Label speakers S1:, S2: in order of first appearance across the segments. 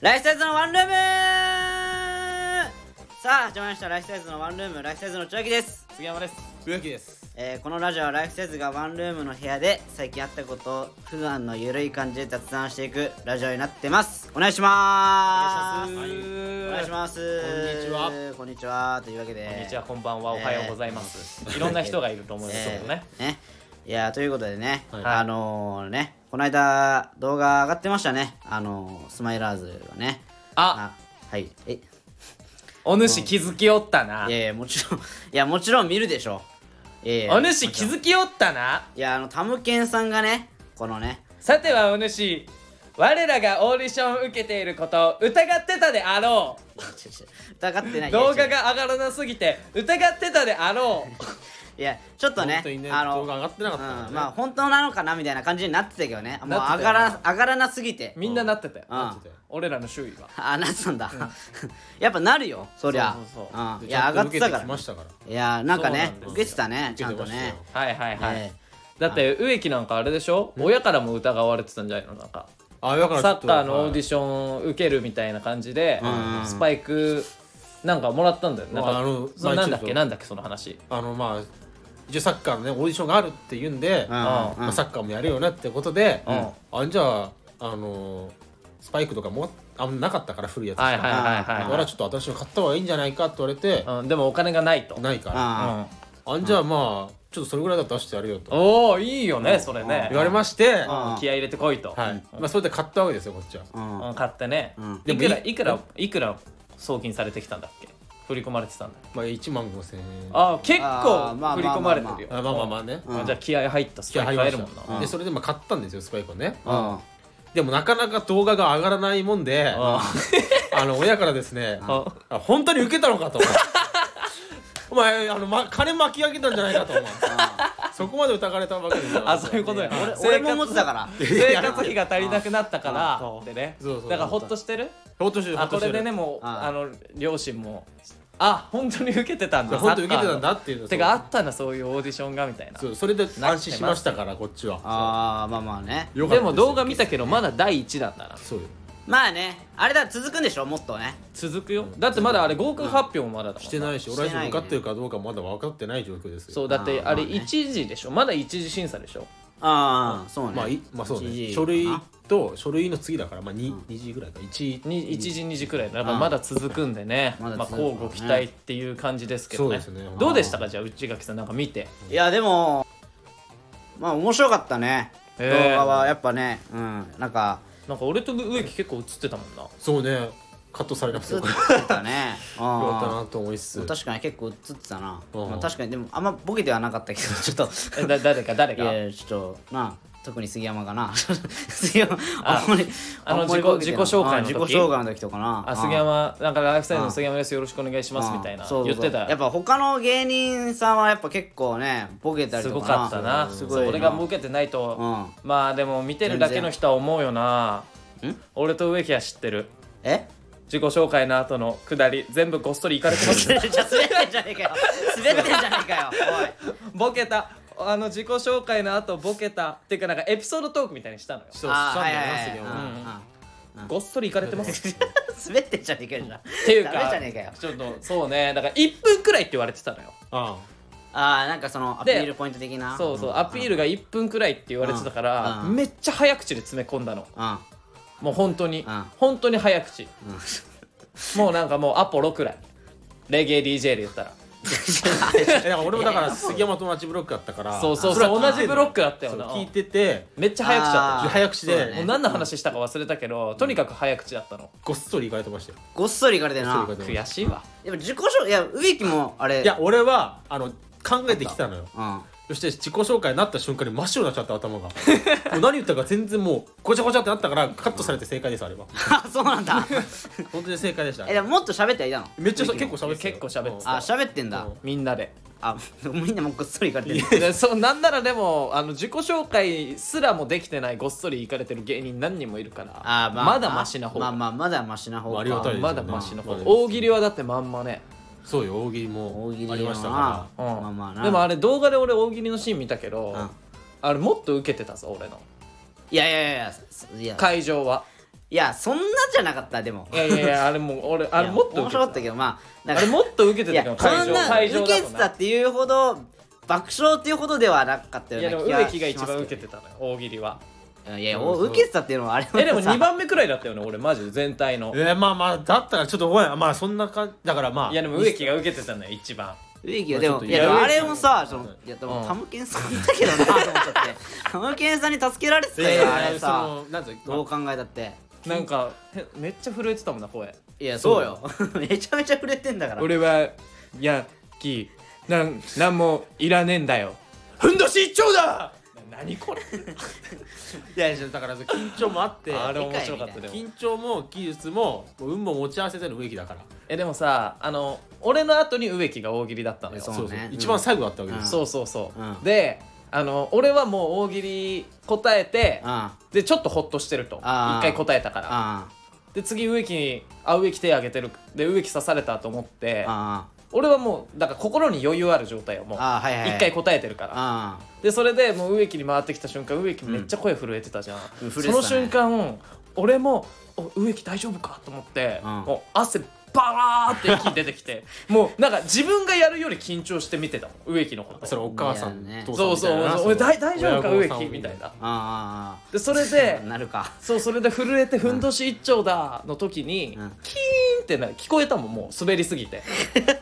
S1: ライフサイズのワンルームさあ始まりましたライフサイズのワンルームライフサイズの千秋です
S2: 杉山です。
S3: 植木です。
S1: えーこのラジオはライフサイズがワンルームの部屋で最近あったことを普段のゆるい感じで雑談していくラジオになってます。お願いしまーす。
S2: お願いします。
S1: お願いします。
S3: こんにちは。
S1: こんにちは。というわけで。
S2: こんにちは。こんばんは。おはようございます、いろんな人がいると思いますけどね、
S1: えー。ねいやーということでね、
S3: はい。
S1: あのー、ねこの間動画上がってましたね。あのー、スマイラーズがね。
S2: あ。
S1: はい。え。
S2: お主気づきおったな。い
S1: やいやもちろん いやもちろん見るでしょ。いや
S2: お主気づきおったな。い
S1: やあのタムケンさんがねこのね。
S2: さてはお主我らがオーディションを受けていることを疑ってたであろ
S1: う。疑ってな
S2: う
S1: い。
S2: 動画が上がらなすぎて疑ってたであろう
S1: いやちょっとね
S3: ね
S1: あの
S3: 動画上がってなかったからね。
S1: うんまあ本当なのかなみたいな感じになってたけどね。もう上がら上がらなすぎて。
S2: みんななってたよ、
S1: うん。
S2: 俺らの周囲は。
S1: あなってたんだ。やっぱなるよそりゃ。いや上がってたから。いやなんかね受けてたねちゃんとね。
S2: はいはいはい、
S1: え
S2: だって植木なんかあれでしょ？親からも疑われてたんじゃないの？なんか。
S3: あだから
S2: サッカーのオーディ
S3: シ
S2: ション受けるみたいな感じで、
S1: うん
S2: スパイクなんかもらったんだよなんか
S3: まああの
S2: なんだっけ？なんだっけ？その話。
S3: あのまあ一応サッカーのねオーディションがあるって言うんで、まあ、サッカーもやるよねってことで、
S2: うん。
S3: あじゃああのスパイクとかもあんまなかったから古いやつしか。
S2: はいはいはい
S3: だか
S2: は
S3: らちょっと私の買った方がいいんじゃないかって言われて。
S2: い、、うん、でもお金がないと。
S3: ないから。
S1: あ
S2: うん。
S3: あんじゃあまあちょっとそれぐらいだったら出してやるよと。
S2: おおいいよねそれね。
S3: 言われまして、
S1: うん。
S2: 気合い入れてこいと、
S3: はい。まあ、それで買ったわけですよこっちは。
S1: うん。
S2: うん。買ってね、いくら
S3: い
S2: くら送金されてきたんだっけ？振り込まれてたんだ
S3: まあ1万5千円。
S2: あ結
S1: あ
S2: 構
S1: ーまあ
S2: 振り込まれてるよ。
S3: あまあまあまあね、
S1: うん。
S2: あじゃあ気合入ったス
S3: 気合
S2: パイク買えるもんな、
S3: でそれでまあ買ったんですよスパイクをね。
S1: うん。
S3: でもなかなか動画が上がらないもんで
S2: あ
S3: あの親からですね
S2: あ
S3: あ本当に受けたのかとお前あの、ま、金巻き上げたんじゃないかとお前そこまで疑われたわけですよ
S2: あそういうことや。
S1: 俺俺も思ってたから。
S2: 生活費が足りなくなったからってね
S3: そうそう
S2: だからほっとしてる？
S3: ほっとしてるほ
S2: あこ
S3: っとしてる。
S2: れでねもう
S1: あ
S2: あの両親もあ本当に受けてたんだ
S3: 本当に受けてたんだっていうの
S2: てかあったんだそういうオーディションがみたいな。
S3: そうそれで安心しましたからこっちは。
S1: ああまあまあね。
S2: でも動画見たけどまだ第1弾だな。
S3: そう。よ
S1: まあね。あれだ続くんでしょ？もっとね。
S2: 続くよ。だってまだあれ合格発表もまだだ
S3: してないし俺は受かってるかどうかまだ分かってない状況ですよ。
S2: そうだってあれ
S1: あーまあね。
S2: 一時でしょ？まだ一次審査でしょ？
S1: ああそうね。
S3: まあいまあそうね。書類
S1: あ
S3: と書類の次だからまあ 2, 2時ぐらいか1
S2: に一時二時くらいだからまだ続くんでね。まあ
S1: まだ続く
S2: 交互期待っていう感じですけどね。
S3: そうですね。
S2: どうでしたか？じゃあ内垣さんなんか見て。
S1: いやでもまあ面白かったね。動
S2: へー
S1: 画は。やっぱねうん。なんか
S2: なんか俺と植木結構映ってたもんな。
S3: そうねカットされなくてよかった。
S1: たね
S3: よかった
S1: あ
S3: なと思いつつ。
S1: 確かに結構映ってたな、
S3: うん。
S1: まあ、確かにでもあんまボケてはなかったけど ちょっと。
S2: えだ誰か誰
S1: い
S2: か
S1: やいやちょっとな特に杉山がな。杉山
S2: あ
S1: あんまり
S2: あの自己自己紹介の時？
S1: あ自己紹介の時とかな。
S2: あ杉山なんかライフスタイルの杉山です。よろしくお願いします。みたいな。言ってた？
S1: やっぱ他の芸人さんはやっぱ結構ねボケたり
S2: すご
S1: とか
S2: ったな。俺が受けてないと
S1: うん。
S2: まあでも見てるだけの人は思うよな。俺と植木は知ってる。
S1: え？
S2: 自己紹介の後のくだり全部ごっそりいかれてます
S1: じゃあ滑ってんじゃねえかよ。滑ってんじゃねえかよ。
S2: ボケた。あの自己紹介の後ボケたっていうかなんかエピソードトークみたいにしたのよ。
S3: そうしたんだよ。な杉山
S1: うん。うん。
S2: ごっそりいかれてます？っ
S1: 滑ってんじゃねえかよじゃあ。
S2: ていう
S1: ダメ
S2: か
S1: じゃねえかよ。
S2: ちょっとそうね。だから1分くらいって言われてたのよ。
S3: あ
S1: あ。あなんかそのアピールポイント的な。
S2: そうそうアピールが1分くらいって言われてたから
S1: うん。
S2: めっちゃ早口で詰め込んだの。
S1: うん
S2: もう本当に
S1: うん。
S2: 本当に早口。
S1: うん。
S2: もうなんかもうアポロくらい。レゲエ DJ で言ったら。
S3: 俺もだから杉山と同じブロックだったから
S2: そうそうそう。同じブロックだったよな。
S3: 聞いてて
S2: めっちゃ早口だった
S3: 早口で。
S2: もう何の話したか忘れたけどとにかく早口だったの。
S3: ごっそり行かれてましたよ。
S1: ごっそりいかれてな。
S2: 悔しいわ。
S1: でも自己紹介いや植木もあれ。
S3: いや俺はあの考えてきたのよ。
S1: うん
S3: そして自己紹介になった瞬間に真っ白になっちゃった頭が。もう何言ったか全然もうごちゃごちゃってなったからカットされて正解ですあれは。
S1: あそうなんだ。
S3: 本当に正解でした。
S1: えでももっと喋ってはいたの
S3: めっちゃ結構喋って
S2: 結構喋ってた
S1: あ喋ってんだ。
S3: うん。
S2: みんなで。
S1: あみんなもうごっそりいかれてる。
S2: でそうなんならでもあの自己紹介すらもできてないごっそり行かれてる芸人何人もいるから
S1: あまあ
S2: まだマシな方
S1: まあまあまだマシな方
S3: ありがたいですよ
S2: まだマシな方。
S3: まあ
S2: 大喜利はだってまんまね
S3: そうよ大喜利も
S1: 大喜利
S3: ありました
S1: な
S3: か
S2: うん。
S1: まあまあな。
S2: でもあれ動画で俺大喜利のシーン見たけど
S1: うん。
S2: あれもっと受けてたぞ俺の。
S1: いやいやいやいやいや。
S2: 会場は。
S1: いやそんなじゃなかったでも。
S2: いやいやいやあれもう俺あれもっと
S1: 面
S2: 受けて
S1: 白かったけどまあなんか
S2: あれもっと受けてたけど会場
S1: そんな
S2: 会場
S1: 受けてたっていうほど爆笑っていうほどではなかったよ
S2: いやでも
S1: が
S2: 植木が一番受けてたのよ大喜利は
S1: いやお受けてたっていうのはあれは
S2: えでも
S1: さ
S2: 2番目くらいだったよね俺マジで。全体の
S3: えー、まあまあだったらちょっとごめん。まあそんなかだからまあ
S2: いやでも植木が受けてたのよ一番。
S1: 植木はでもいやでもあれもさその
S3: うん
S1: いやで
S2: うん
S1: もタムケンさんだけどなと思っちゃって。タムケンさんに助けられてたよあれさ。
S3: のなんつう
S1: どう考えたって。
S2: なんかへめっちゃ震えてたもんな声。
S1: いやそうよ。めちゃめちゃ触れてんだから。
S2: 俺はヤッキーなんなんもいらねえんだよ。ふんどし一丁だ何これ
S3: いやいやだから緊張もあって。
S2: あれ面白かったでも。
S3: 緊張も技術も運も持ち合わせてる植木だから。
S2: えでもさあの俺の後に植木が大喜利だったのよ。
S1: そう
S3: そう。そう
S1: ね。
S3: 一番最後だったわけです、
S2: そうそうそう、
S1: うん。
S2: であの俺はもう大喜利答えて
S1: あ
S2: でちょっとホッとしてると。一回答えたから。
S1: あ
S2: で次植木にあ植木手挙げてる。で植木刺されたと思って。
S1: あ
S2: 俺はもうだから心に余裕ある状態よもう
S1: ああはいはい
S2: 一回答えてるから。
S1: あ
S2: でそれでもう植木に回ってきた瞬間植木めっちゃ声震えてたじゃん、
S1: うん震えてたね。
S2: その瞬間俺もお植木大丈夫かと思って、
S1: うん。
S2: もう汗バーって息出てきて もうなんか自分がやるより緊張して見てたもん植木のこと。
S3: それお母さん、
S1: いやね
S2: そうそうそう俺大大丈夫か植木？みたいな。
S1: ああ
S2: でそれ
S1: あ
S2: で
S1: あ なるか。
S2: そうそれで震えてふんどし一丁だの時に、
S1: うん。
S2: キーンってな聞こえたもんもう。滑りすぎて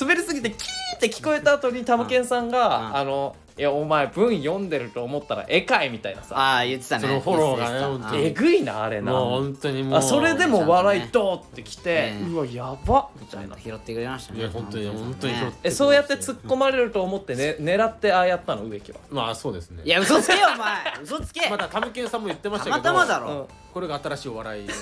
S2: 滑りすぎてキーンって聞こえた後にタムケンさんが、
S1: うん。
S2: あのいやお前文読んでると思ったら絵かいみたいなさ。
S1: ああ言ってたね。
S3: そのフォローがね
S2: えぐいなあれな。
S3: もう本当にもう
S2: あそれでも笑いドーってきて、
S1: ね。
S2: うわやばみたいな。
S1: 拾ってくれましたね。
S3: いや本当に本当に。拾って
S2: えそうやって突っ込まれると思って、ね、狙ってああやったの植木は。
S3: まあそうですね。
S1: いや嘘つけよお前。嘘つけ。
S3: まだタムケンさんも言ってましたけど
S1: たまたまだ
S2: うん
S1: ろ。
S3: これが新しいお笑い。
S1: いや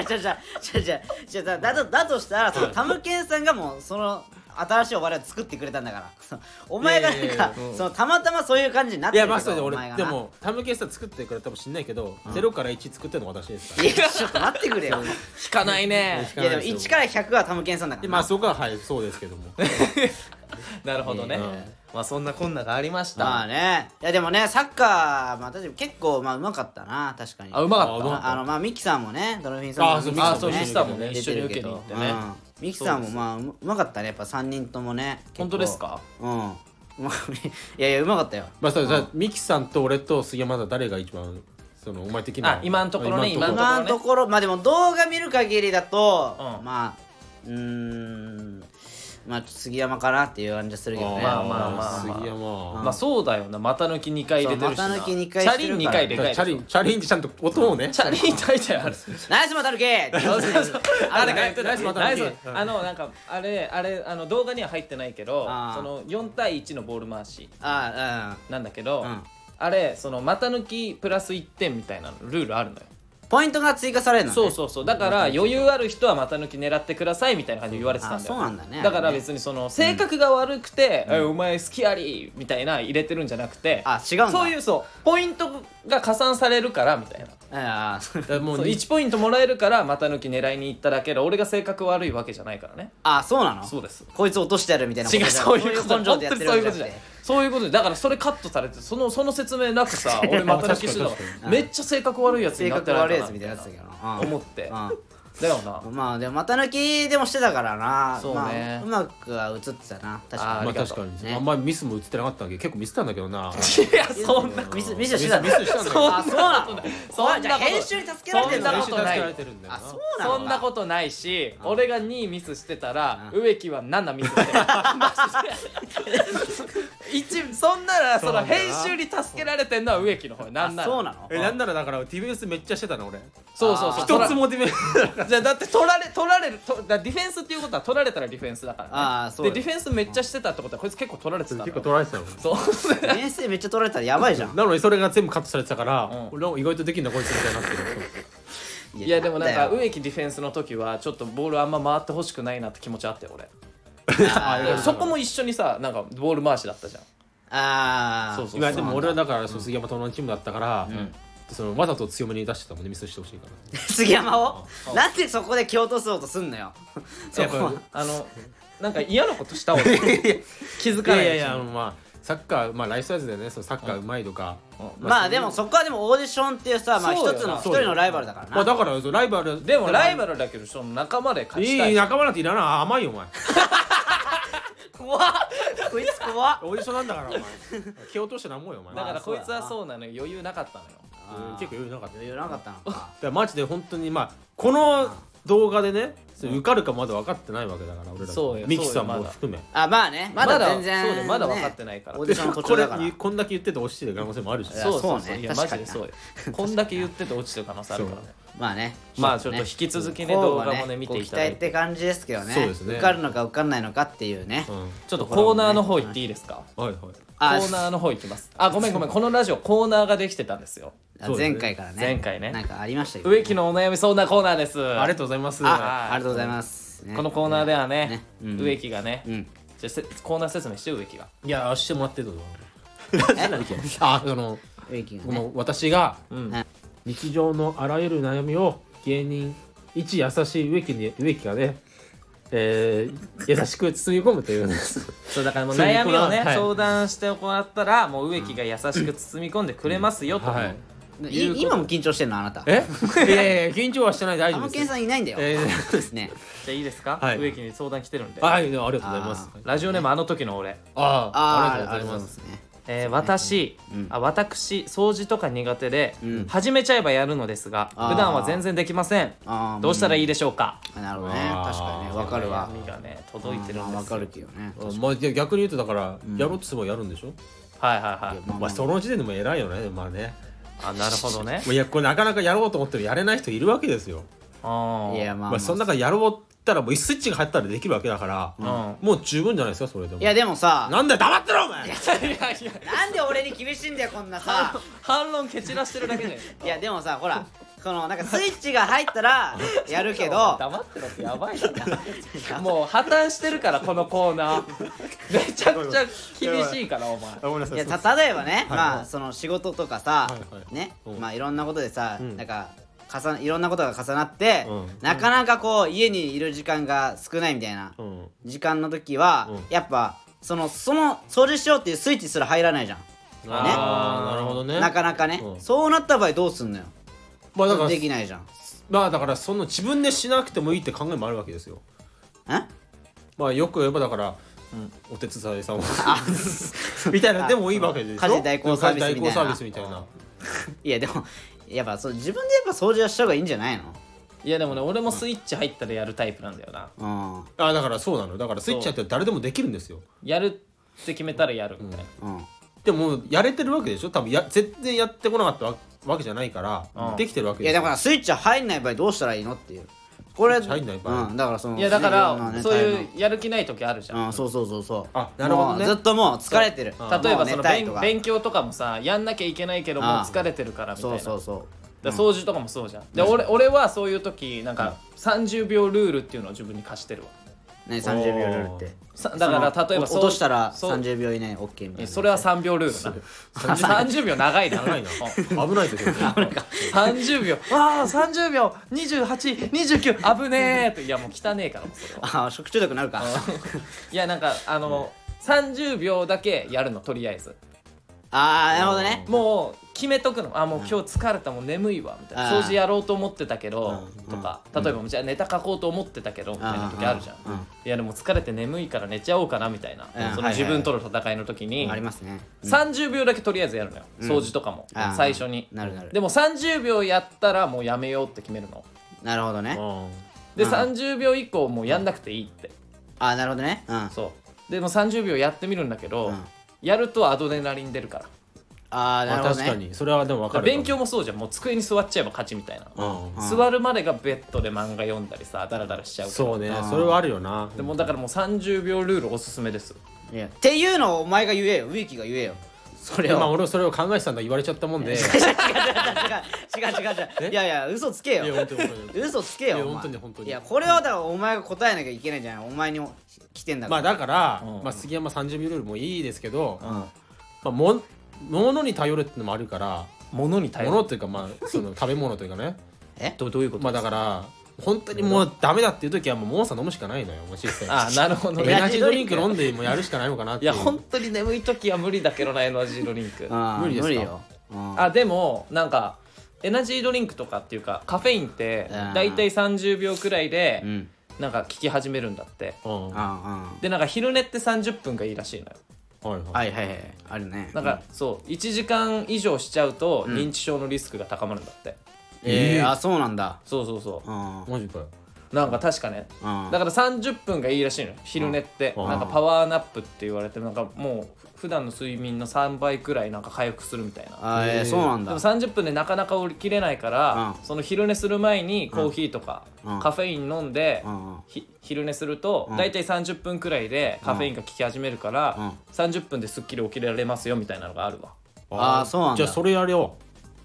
S1: 違う違う違う違う違う。違う違うだとだとしたらそのタムケンさんがもうその新しいお笑いを作ってくれたんだから。お前がなんか
S2: うん。
S1: そのたまたまそういう感じになっ
S3: い
S1: てるけど
S3: やまあそうで俺でもタムケンさん作ってくれたかもしんないけど、
S1: うん。
S3: ゼロから1作ってるの私ですから。
S1: いやちょっと待ってくれよ。
S2: 引かないね。
S1: い。やでも1から100はタムケンさんだから
S3: まあそこははいそうですけども。
S2: なるほどね、
S1: うん。
S2: まあそんなこんながありました、
S1: まあね。いやでもねサッカーまあ私結構まあうまかったな。確かに。
S2: あうまかった。
S3: あうまかった
S1: あのまあミキさんもねドルフィンさんも
S3: あそう
S1: ミキさんも
S2: あそうミキさんもね
S1: 出てる
S2: 一緒に受けに行ってね。
S1: うんミキさんもまあううまかったね。やっぱ3人ともね
S2: 本当ですか？
S1: うん。うま いやいやうまかったよ。
S3: まあさじゃあミキさんと俺と杉山だ誰が一番そのお前的な
S2: あ今んところね
S3: 今んとこ
S2: 今
S1: 今のところまあでも動画見る限りだと、
S2: うん。
S1: まあうーんまあ杉山かなっていう感じがするけどね。
S2: まあまあまあ
S3: 杉山、
S2: まあそうだよな。股抜き2回入れてるしな。
S1: 股抜き二回してるから。
S2: チャリン2回でかい
S3: チャリンチャリンってちゃんと音をね。
S2: チャリン大体ある。
S1: ナイスマタルケ
S2: そうそうそう。誰か言ってた
S3: ナイス股抜き
S2: あのなんかあれあれあの動画には入ってないけどその4対1のボール回し。
S1: あ
S2: なんだけど、
S1: うん。
S2: あれその股抜きプラス1点みたいなルールあるのよ。
S1: うんポイントが追加されるのね。
S2: そうそうそう。だから余裕ある人は股抜き狙ってくださいみたいな感じで言われてたんだよ
S1: あそうなんだね。
S2: だから別にその性格が悪くて、えお前好きありみたいな入れてるんじゃなくて
S1: あ違うんだ。
S2: そういうそうポイントが加算されるからみたいな。
S1: ああ
S3: もう
S2: そう1ポイントもらえるから股抜き狙いに行っただけで俺が性格悪いわけじゃないからね。
S1: あそうなの？
S2: そうです。
S1: こいつ落としてやるみたいな
S2: 違うそういうことじゃないそういうことでだからそれカットされてそのその説明なくさ俺股抜きしてたか
S3: 確かに確
S2: らめっちゃ性格悪いやつ
S1: 性
S2: になって
S1: 格悪いや
S2: な。いかな
S1: つみたいなやつだけどな
S2: 思って。
S1: うん
S2: だよな。
S1: まあでも股抜きでもしてたからな。
S2: そうね。
S1: まあ、うまくは映ってたな。確か
S2: あー
S3: まあ確かに、
S1: ね。
S3: あんまりミスも映ってなかったんだけ。ど結構ミスったんだけどな。
S2: いやそんな
S1: にミスミスしてた。
S3: ミスしたんだよ
S2: そん
S1: あそうなの？
S2: そんな
S1: 編集に助けられてんだ
S2: そんなことない
S3: 練習助けられてるんだよな。
S1: あそうなの
S2: そんなことないし俺が2位ミスしてたら
S1: うん。
S2: 植木は7ミスしてる。マジで一そんならその編集に助けられてんのは植木の方よ。なんなら。
S1: あそうなの？
S3: えなんならだからディフェンスめっちゃしてたの俺。
S2: そうそうそう。
S3: 一つもディフェンス
S2: じゃあだって取られ取られるとだディフェンスっていうことは取られたらディフェンスだからね。
S1: あーそうよ
S2: でディフェンスめっちゃしてたってことはこいつ結構取られてた
S3: 結構取られてたの
S2: そう。
S1: 編成めっちゃ取られたらやばいじゃん。
S3: なのにそれが全部カットされてたから、
S2: うん。
S3: 俺は意外とできんだこいつみたいになってる。
S2: いやでもなんか植木ディフェンスの時はちょっとボールあんま回ってほしくないなって気持ちあったよ俺。そこも一緒にさなんかボール回しだったじゃん。
S1: あー。
S2: そうそう
S3: 今でも俺はだから、そう杉山と同じチームだったから、
S1: ん
S3: そのわざと強めに出してたもんねミスしてほしいから。
S1: 杉山を？なんでそこで蹴落とそうとすんのよ。そこは。
S2: あのなんか嫌なことした俺気づかない
S3: いやいやいやあのまあサッカーまあライフサイズでね。そのサッカーうまいとか、
S1: まあでもそこはでもオーディションっていうさまあ一つの一人のライバルだからな。
S3: まあだからそうライバル。
S2: でもライ
S3: バ
S2: バルだけどその仲間で勝ちたい。
S3: いい仲間なんていらない。甘いよお前。
S1: 怖っ。こいつ怖っ。
S3: オーディションなんだからお前。蹴落としてなんもんよお前。
S2: だからこいつはそうなのよ。余裕なかったのよ
S3: うん結構余裕なかった
S1: 余裕なかったのか。
S3: だからマジで本当にまあこの動画でねそれ受かるかまだ分かってないわけだから俺ら。
S2: そうよ
S3: ミキさん
S2: そうよまだ。
S3: も含め。
S1: あまあねまだ全然
S2: そうだよまだ
S1: ね
S2: 分かってないから。
S1: オーディションの途
S3: こ
S1: 中だから。
S3: れこんだけ言ってて落ちてる可能性もあるし。
S1: いや
S2: そうそう
S1: そうね
S2: いやマ
S1: 確かに
S2: ジでそうよ。こんだけ言ってて落ちてる可能性あるからね。
S1: まあね。
S2: まあちょっと引き続きね動画もね見ていただい
S1: ご期待ってて感じですけどね。
S3: そうですね。
S1: 受かるのか受かんないのかっていうね。
S3: うん。
S2: ちょっとコーナーの方行っていいですか？
S3: はい。はい。
S2: コ
S1: あ
S2: ーナーの方行きます。あごめんごめん。このラジオコーナーができてたんですよ。
S1: あ
S3: そうだね。
S1: 前回からね。
S2: 前回ね。
S1: なんかありましたよ
S2: 植木のお悩み相談コーナーです。
S3: ありがとうございます。
S1: あありがとうございますね。
S2: このコーナーではね
S1: ね。うん。
S2: 植木がね。
S1: うん。
S2: じゃあせコーナー説明して植木が。
S3: いやしてもらってるぞ。
S1: え？
S3: あその
S1: 植木がね。
S3: この私が
S2: うん。
S1: ね
S3: 日常のあらゆる悩みを芸人一優しい植木に植木がねえー、優しく包み込むという。ね
S2: そうだからもう
S3: そういう
S2: 悩みをね、
S3: はい。
S2: 相談してもらったらもう植木が優しく包み込んでくれますよと、
S3: はい
S1: い今も緊張してんのあなた。
S3: え？いやいやいや緊張はしてない。大丈夫です。
S1: さんいないんだよ。
S3: えー。
S1: そうですね。
S2: じゃあいいですか、
S3: はい。
S2: 植木に相談来てるんで、
S3: はいありがとうございます。
S2: ラジオネームあの時の俺、
S3: あ
S1: あー
S3: あありがとうございます
S1: ね。
S2: えー私、
S1: うん。
S2: あ私掃除とか苦手で、
S1: うん。
S2: 始めちゃえばやるのですが普段は全然できません。どうしたらいいでしょうか、
S1: あなるほどね。確かにね。わかるわ。
S2: 悩みがね届いてるんですよ。
S1: わかるけどね。
S3: あまあ逆に言うとだから、やろうとすればやるんでしょ、
S2: はいはいはい。
S1: まあ
S3: まあその時点でも偉いよね。まあね
S2: あなるほどね。
S3: もういやこれなかなかやろうと思ってるやれない人いるわけですよ。
S2: あー。
S1: いやまあ
S3: まあその中でやろうったらもうスイッチが入ったらできるわけだから、
S2: うん。
S3: もう十分じゃないですかそれでも。
S1: いやでもさ
S3: なんだよ黙ってろお前！
S2: いやいや
S1: なんで俺に厳しいんだよこんなさ。
S2: 反論蹴散らしてるだけじゃない
S1: いやでもさほらこのなんかスイッチが入ったら やるけど
S2: 黙ってろってやばいな。もう破綻してるからこのコーナー。めちゃくちゃ厳しいからお前。
S3: い
S1: いやた例えばね、
S3: はい。
S1: まあその仕事とかさ、
S3: はいはい
S1: ね、
S3: うん。
S1: まあいろんなことでさ、
S3: うん。
S1: なんか重ねいろんなことが重なって、
S3: うん。
S1: なかなかこう家にいる時間が少ないみたいな
S3: うん。
S1: 時間の時は、
S3: うん。
S1: やっぱそのその掃除しようっていうスイッチすら入らないじゃん、
S3: ああなるほどね。
S1: なかなかね、
S3: うん。
S1: そうなった場合どうすんのよ
S3: まあだから
S1: できないじゃん。
S3: まあだからその自分でしなくてもいいって考えもあるわけですよ。
S1: え？
S3: まあよく言えばだから、お手伝いさんを。みたいなでもいいわけでしょ？
S1: 家事代行サービスみたいな。
S3: 家事代行サービスみたいな。い
S1: やでもやっぱそう自分でやっぱ掃除はした方がいいんじゃないの？
S2: いやでもね俺もスイッチ入ったらやるタイプなんだよな。
S1: うん。
S3: あだからそうなの。だからスイッチやって誰でもできるんですよ。
S2: やるって決めたらやるみたいな、
S1: うん。
S3: でももうやれてるわけでしょ？多分や全然やってこなかったわわけじゃないから、
S2: うん。
S3: できてるわけ
S1: いやだからスイッチ入んない場合どうしたらいいのっていう。これ
S3: 入んない場合。
S1: うんだからその
S2: いやだから、そういうやる気ない時あるじゃん、
S1: プうんそうそうそうそう。
S3: あなるほどね。
S1: もうずっともう疲れてる。
S3: そう。
S2: 例えばその勉勉強とかもさやんなきゃいけないけどもう疲れてるからみたい
S1: そ
S2: な
S1: うそうそう。
S2: だから掃除とかもそうじゃん。で俺俺はそういう時なんか30秒ルールっていうのを自分に課してるわ
S1: ね30秒ルールって。
S2: さだから例えば
S1: お落としたら
S2: そう
S1: 30秒以内 OK みたいな
S2: えそれは3秒ルールな30秒長いな。
S3: 長いな。
S2: うん
S3: 危ないですよ
S2: 30秒。ああ30秒。2829危ねえいやもう汚ねえから。もうそれは
S1: あ食中毒になるか。
S2: いやなんかあの30秒だけやるのとりあえず
S1: ああなるほどね。
S2: もう決めとくの。あもう今日疲れたもう眠いわみたいな。掃除やろうと思ってたけど
S1: うん
S2: とか。例えばじゃあネタ書こうと思ってたけどみたいな時あるじゃん。いやでも疲れて眠いから寝ちゃおうかなみたいな
S1: うん。
S2: その自分との戦いの時に
S1: ありますね。
S2: 30秒だけとりあえずやるのよ。掃除とかも。最初に。
S1: なるなる。
S2: でも30秒やったらもうやめようって決めるの。
S1: なるほどね。
S2: で
S1: うん。
S2: 30秒以降もうやんなくていいって。
S1: ああなるほどね。うん。
S2: そう。でも30秒やってみるんだけど
S1: うん
S2: やるとアドレナリン出るから。
S1: ああな
S3: まあ
S1: るほどね。
S3: 確かに。それはでも分かる。
S2: 勉強もそうじゃん。もう机に座っちゃえば勝ちみたいな。
S3: うん
S1: うん。
S2: 座るまでがベッドで漫画読んだりさダラダラしちゃうから。
S3: そうね。それはあるよな。
S2: でもだからもう30秒ルールおすすめです。
S1: いや。っていうのをお前が言えよ。植木が言えよそれを。
S3: まあ俺はそれを考えてたんだ言われちゃったもんで。い
S1: 違う違う違う違う違う。違ういやいや嘘つけよ。
S3: や本当に本当に。
S1: 嘘つけよ
S3: いや本当に本当に。
S1: いやこれはだからお前が答えなきゃいけないんじゃない。お前に来てんだ
S3: まあ
S1: から
S3: だから、
S2: うん。
S3: まあ、杉山30秒ルールもいいですけど、
S1: うん。
S3: まあ、も物に頼るってのもあるから
S2: 物に頼る。
S3: 物っていうかまあその食べ物というかね。
S1: え？
S2: どどういうこと？
S3: まあだから本当にもうダメだっていう時はもうモンスター飲むしかないのよもう実際
S2: あなるほどね。
S3: エナジードリンク飲んでもうやるしかないのかなっていう。
S2: いや本当に眠い時は無理だけどなエナジードリンク。
S3: 無理ですか？
S1: 無理よ。うん。
S2: あでもなんかエナジードリンクとかっていうかカフェインって
S1: うん。
S2: 大体30秒くらいで
S1: うん。
S2: なんか効き始めるんだって。
S3: うん。は
S1: あ
S2: でなんか昼寝って30分がいいらしいのよ。
S3: いはい。
S1: あはいはいはい。あるね。
S2: なんかそう1時間以上しちゃうと認知症のリスクが高まるんだって
S1: えーあそうなんだ。
S2: そうそうそ
S1: う。ん。
S3: マジかよ。
S2: うなんか確かね。
S1: うん。
S2: だから30分がいいらしいのよ。昼寝って。
S3: うん。
S2: なんかパワーナップって言われてなんかもう普段の睡眠の3倍くらいなんか回復するみたいな。
S1: あーえーそうなんだ。
S2: でも30分でなかなか降りきれないから、
S1: うん。
S2: その昼寝する前にコーヒーとか、
S1: うん。
S2: カフェイン飲んで、
S1: うんうん。
S2: ひ昼寝すると、
S1: うん。
S2: 大体30分くらいでカフェインが効き始めるから、
S1: うん。
S2: 30分ですっきり起きられますよみたいなのがあるわ。
S1: あーそうなんだ。
S3: じゃあそれやれよ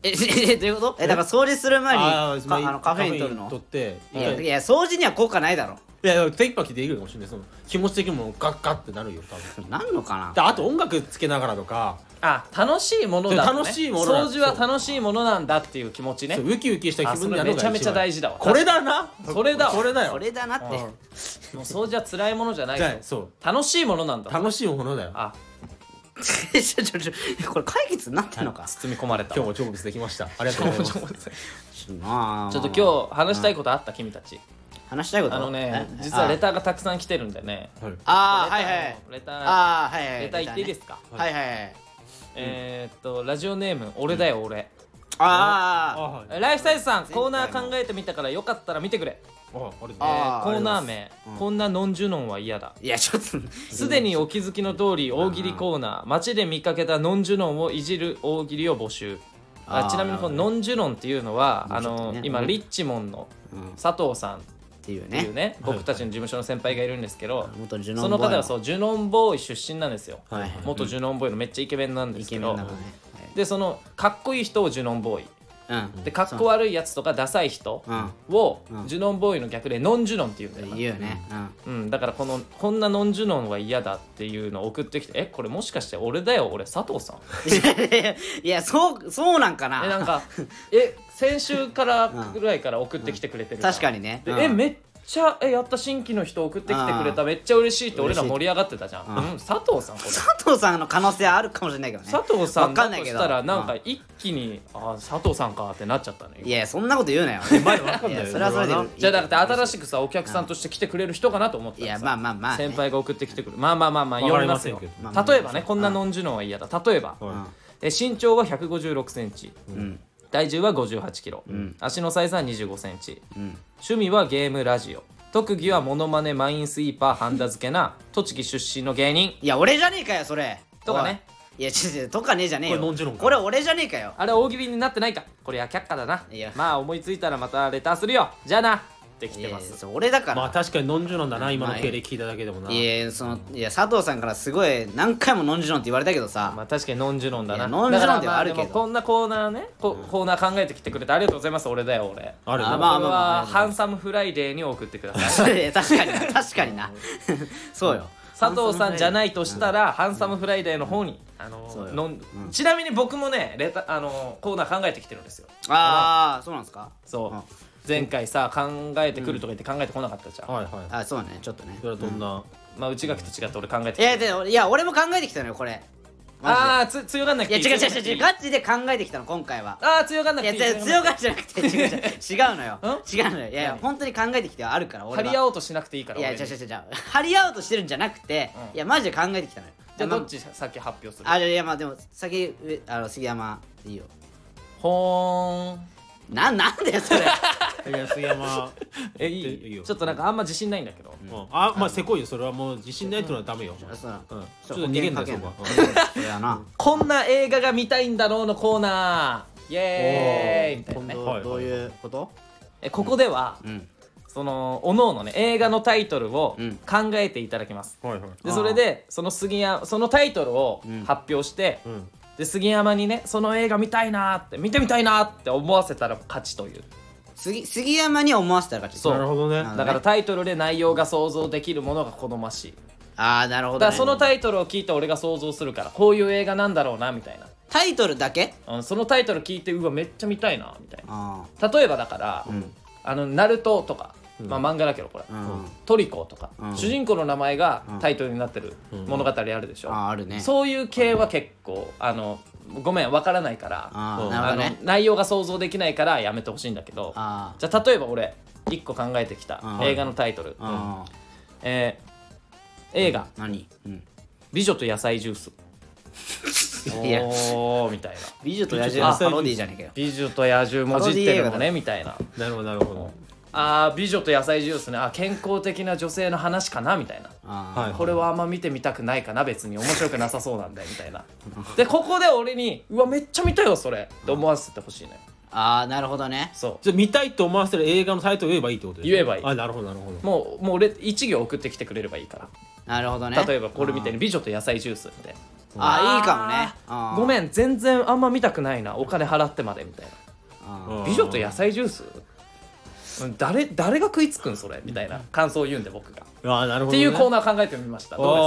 S1: ええどういうこと？えだから掃除する前に
S3: あーま
S1: かあのカフェイン取るの？
S3: 取って
S1: いやい。や掃除には効果ないだろ。
S3: いやいやテキパキできるかもしれない。その気持ち的にもガッガッってなるよ多分。
S1: なんのか
S3: であと音楽つけながらとか。
S2: あ楽しいものだ、ね、
S3: 楽しいものだ
S2: 掃除は楽しいものなんだっていう気持ちね。
S3: そうウキウキした気分になるのが
S2: あそれめちゃめちゃ大事だわ。
S3: これだな？
S2: それだ
S3: これだよ。
S1: れだなって。
S2: もう掃除は辛いものじゃない
S3: じゃあ
S2: よ
S3: そう。
S2: 楽しいものなんだ。
S3: 楽しいものだよ。
S2: あ
S1: ちょちょちょこれ解決になってんのか？
S2: 包み込まれた。
S3: 今日も成仏できました。ありがとうございます。
S1: ちょっとなあ
S2: ちょっと今日話したいことあった君たち。
S1: 話したいこと？
S2: あのね
S1: え？
S2: 実はレターがたくさん来てるんでね。
S3: はい。
S1: ああはいはい
S2: レター
S1: ああはいはい
S2: レター言っていいですか？
S1: はい。はいはい
S2: えーっとラジオネーム俺だよ俺。
S1: ああ
S2: ライフサイズさんコーナー考えてみたからよかったら見てくれ
S3: ああ
S2: えコーナー名。
S1: うん。
S2: こんなノンジュノンは嫌だ。
S1: いやちょっと
S2: すでにお気づきの通り大喜利コーナー。街で見かけたノンジュノンをいじる大喜利を募集。あ
S1: あー。
S2: ちなみにこのノンジュノンっていうのはあの
S1: ね。
S2: 今リッチモンの
S1: うん。っ
S2: 佐藤さんって
S1: いう
S2: ていう
S1: ね。
S2: ね僕たちの事務所の先輩がいるんですけど
S1: 元ジュノン
S2: その方は
S1: う
S2: そうジュノンボーイ出身なんですよ。
S1: はいはい。
S2: 元ジュノンボーイのめっちゃイケメンなんで
S1: イ
S2: すけど。
S1: ケメンなのね。
S2: でそのかっこいい人をジュノンボーイ
S1: うん。
S2: でかっこ悪いやつとかダサい人
S1: うん。
S2: を
S1: うん。
S2: ジュノンボーイの逆でノンジュノンっていうんだよな
S1: 言うよね。
S2: だからこのこんなノンジュノンは嫌だっていうのを送ってきてえこれもしかして俺だよ？俺佐藤さん。
S1: いやそうそうなんかな。
S2: えなんかえ先週からぐらいから送ってきてくれてる
S1: 確かにね。
S2: で
S1: うん。
S2: えめっちゃえやった新規の人送ってきてくれためっちゃ嬉しいって俺ら盛り上がってたじゃん、
S1: うん
S2: うん、佐藤さんこれ。
S1: 佐藤さんの可能性はあるかもしれないけどね。
S2: 佐藤さん
S1: わかんないけど。
S2: だとしたらなんか
S1: う
S2: 一気にあ佐藤さんかってなっちゃったね
S1: いやそんなこと言うなよ。
S3: まだわかんないよ。
S1: いやそれはそれで
S2: じゃあだって新しくさお客さんとして来てくれる人かなと思った
S1: いやまあまあまあね。
S2: 先輩が送ってきてくる。まあまあまあまあま
S3: すせんけど。
S1: まあまあ
S2: 例えばねこんなノンジュノンは嫌だ。例えば
S3: は
S2: え身長は1 5 6センチ。
S1: うん
S2: 体重は5 8キロ、
S1: ん。
S2: 足のサイズは2 5センチ。
S1: うん。
S2: 趣味はゲームラジオ。特技はモノマネマインスイーパーハンダ付けな栃木出身の芸人。
S1: いや俺じゃねえかよそれ。
S2: とかね。
S1: おい。いや違う違うとかねえじゃねえよ。
S3: これノンジュノンか。
S1: これ俺じゃねえかよ。
S2: あれ大喜利になってないか。これは却下だな。い
S1: や。
S2: まあ思いついたらまたレターするよ。じゃあなってきてます。
S1: 俺だから。
S3: まあ確かにノンジュノンだな今の経歴聞いただけでもな。い
S1: やそのいや佐藤さんからすごい何回もノンジュノンって言われたけどさ、
S2: まあ確かにノンジュノンだ
S1: い
S2: な
S1: やノンジュノンではあるけど。
S2: こんなコーナーねこコーナー考えてきてくれてありがとうございます俺だよ俺。
S3: ある
S1: まあまあまあ
S2: はハンサムフライデーに送ってください。
S1: 確かにな 確かにな。そうよ。
S2: 佐藤さんじゃないとしたら、ハンサムフライデーの方に、あののんちなみに僕もねレタあのコーナー考えてきてるんですよ。
S1: ああそうなんですか？
S2: そう、
S1: うん
S2: 前回さ考えてくるとか言って考えてこなかったじゃん、
S3: はいはい。
S1: あそうね。ちょっとね。
S3: それはどんな？
S2: まあ内垣と違って俺考えてき
S1: いやでもいや俺も考えてきたのよこれ。マ
S2: ああつ強がんなくて
S1: ジでいや違う違う違う違う
S2: ガ
S1: ガチで考えてきたの今回は。
S2: ああ強がんないくていい。
S1: や違う強がりじゃなくて違う違う違う。違うのよ。
S2: ん？
S1: 違うのよ。いやいや
S2: 何？
S1: 本当に考えてきてはあるから俺は。
S2: 張り合おうとしなくていいから
S1: いや違
S2: 俺に。
S1: う違う違う違う。張り合おうとしてるんじゃなくて
S2: うん。
S1: いやマジで考えてきたのよ。ま
S2: じゃあどっち先発表する？
S1: あいやまあでも先上あの杉山でいいよ。
S2: ほーん
S1: ななんだよそれ。
S3: いや杉山。
S2: えい
S3: い？いよ。
S2: いちょっとなんかあんま自信ないんだけど、
S3: うん。あまあせこいよ。それはもう自信ないってのはダメよ。ちょっと逃げんなよそこは。
S1: それやな。
S2: こんな映画が見たいんだろうのコーナー。イエーイ。みたいなね。
S1: どういうこと？
S2: えここでは
S1: うん。
S2: そのおのおのね映画のタイトルを
S1: うん。
S2: 考えていただきます、
S3: はいはい。
S2: でそれでその杉山そのタイトルを
S1: うん。
S2: 発表して、
S3: うん
S2: で杉山にねその映画見たいなーって見てみたいなーって思わせたら勝ちという。
S1: 杉杉山に思わせたら勝ち。
S2: そう。
S3: なるほどね。
S2: だからタイトルで内容が想像できるものが好ましい。
S1: ああなるほど、ね、
S2: だからそのタイトルを聞いて俺が想像するからこういう映画なんだろうなみたいな。
S1: タイトルだけ？
S2: うんそのタイトル聞いてうわめっちゃ見たいなみたいな。
S1: あ
S2: 例えばだから、
S1: ん。
S2: あのナルトとか、まあ漫画だけどこれ、
S1: うん。
S2: トリコとか、
S1: うん。
S2: 主人公の名前がタイトルになってる物語あるでしょ、
S1: ああるね。
S2: そういう系は結構あのごめんわからないから
S3: うん
S1: あ
S2: の内容が想像できないからやめてほしいんだけど
S1: あ
S2: じゃあ例えば俺一個考えてきた
S1: うん。
S2: 映画のタイトル、
S1: ああ
S2: えー映画。
S1: 何？うん「
S2: 美女と野菜ジュース」
S1: いや。
S2: おーみたいな。
S1: 美女と野獣のパロディじゃねえかよ
S2: 美女と野獣もじってるのねみたいな。
S3: なるほどなるほど
S2: あー美女と野菜ジュースね。あ健康的な女性の話かなみたいな。
S1: ああ
S3: はい
S2: これはあんま見てみたくないかな別に面白くなさそうなんだよみたいな。でここで俺に「うわめっちゃ見たよそれ」って思わせてほしいね。
S1: ああなるほどね。
S2: そ
S3: じゃあ見たいと思わせる映画のタイトル言えばいいってことです
S2: 言えばいい。
S3: あなるほどなるほど。
S2: うもうもう俺1行送ってきてくれればいいから。
S1: なるほどね。
S2: 例えばこれみたいに「美女と野菜ジュース」って。
S1: ああいいかもね。ああ
S2: ごめん全然あんま見たくないな。お金払ってまでみたいな。
S1: あ
S3: うん
S2: 美女と野菜ジュース？うん誰誰が食いつくんそれ？みたいな感想を言うんで僕が、
S3: ああなるほど、ね、
S2: っていうコー
S3: ナ
S2: ナー考えてみました。
S3: ああ
S2: どうです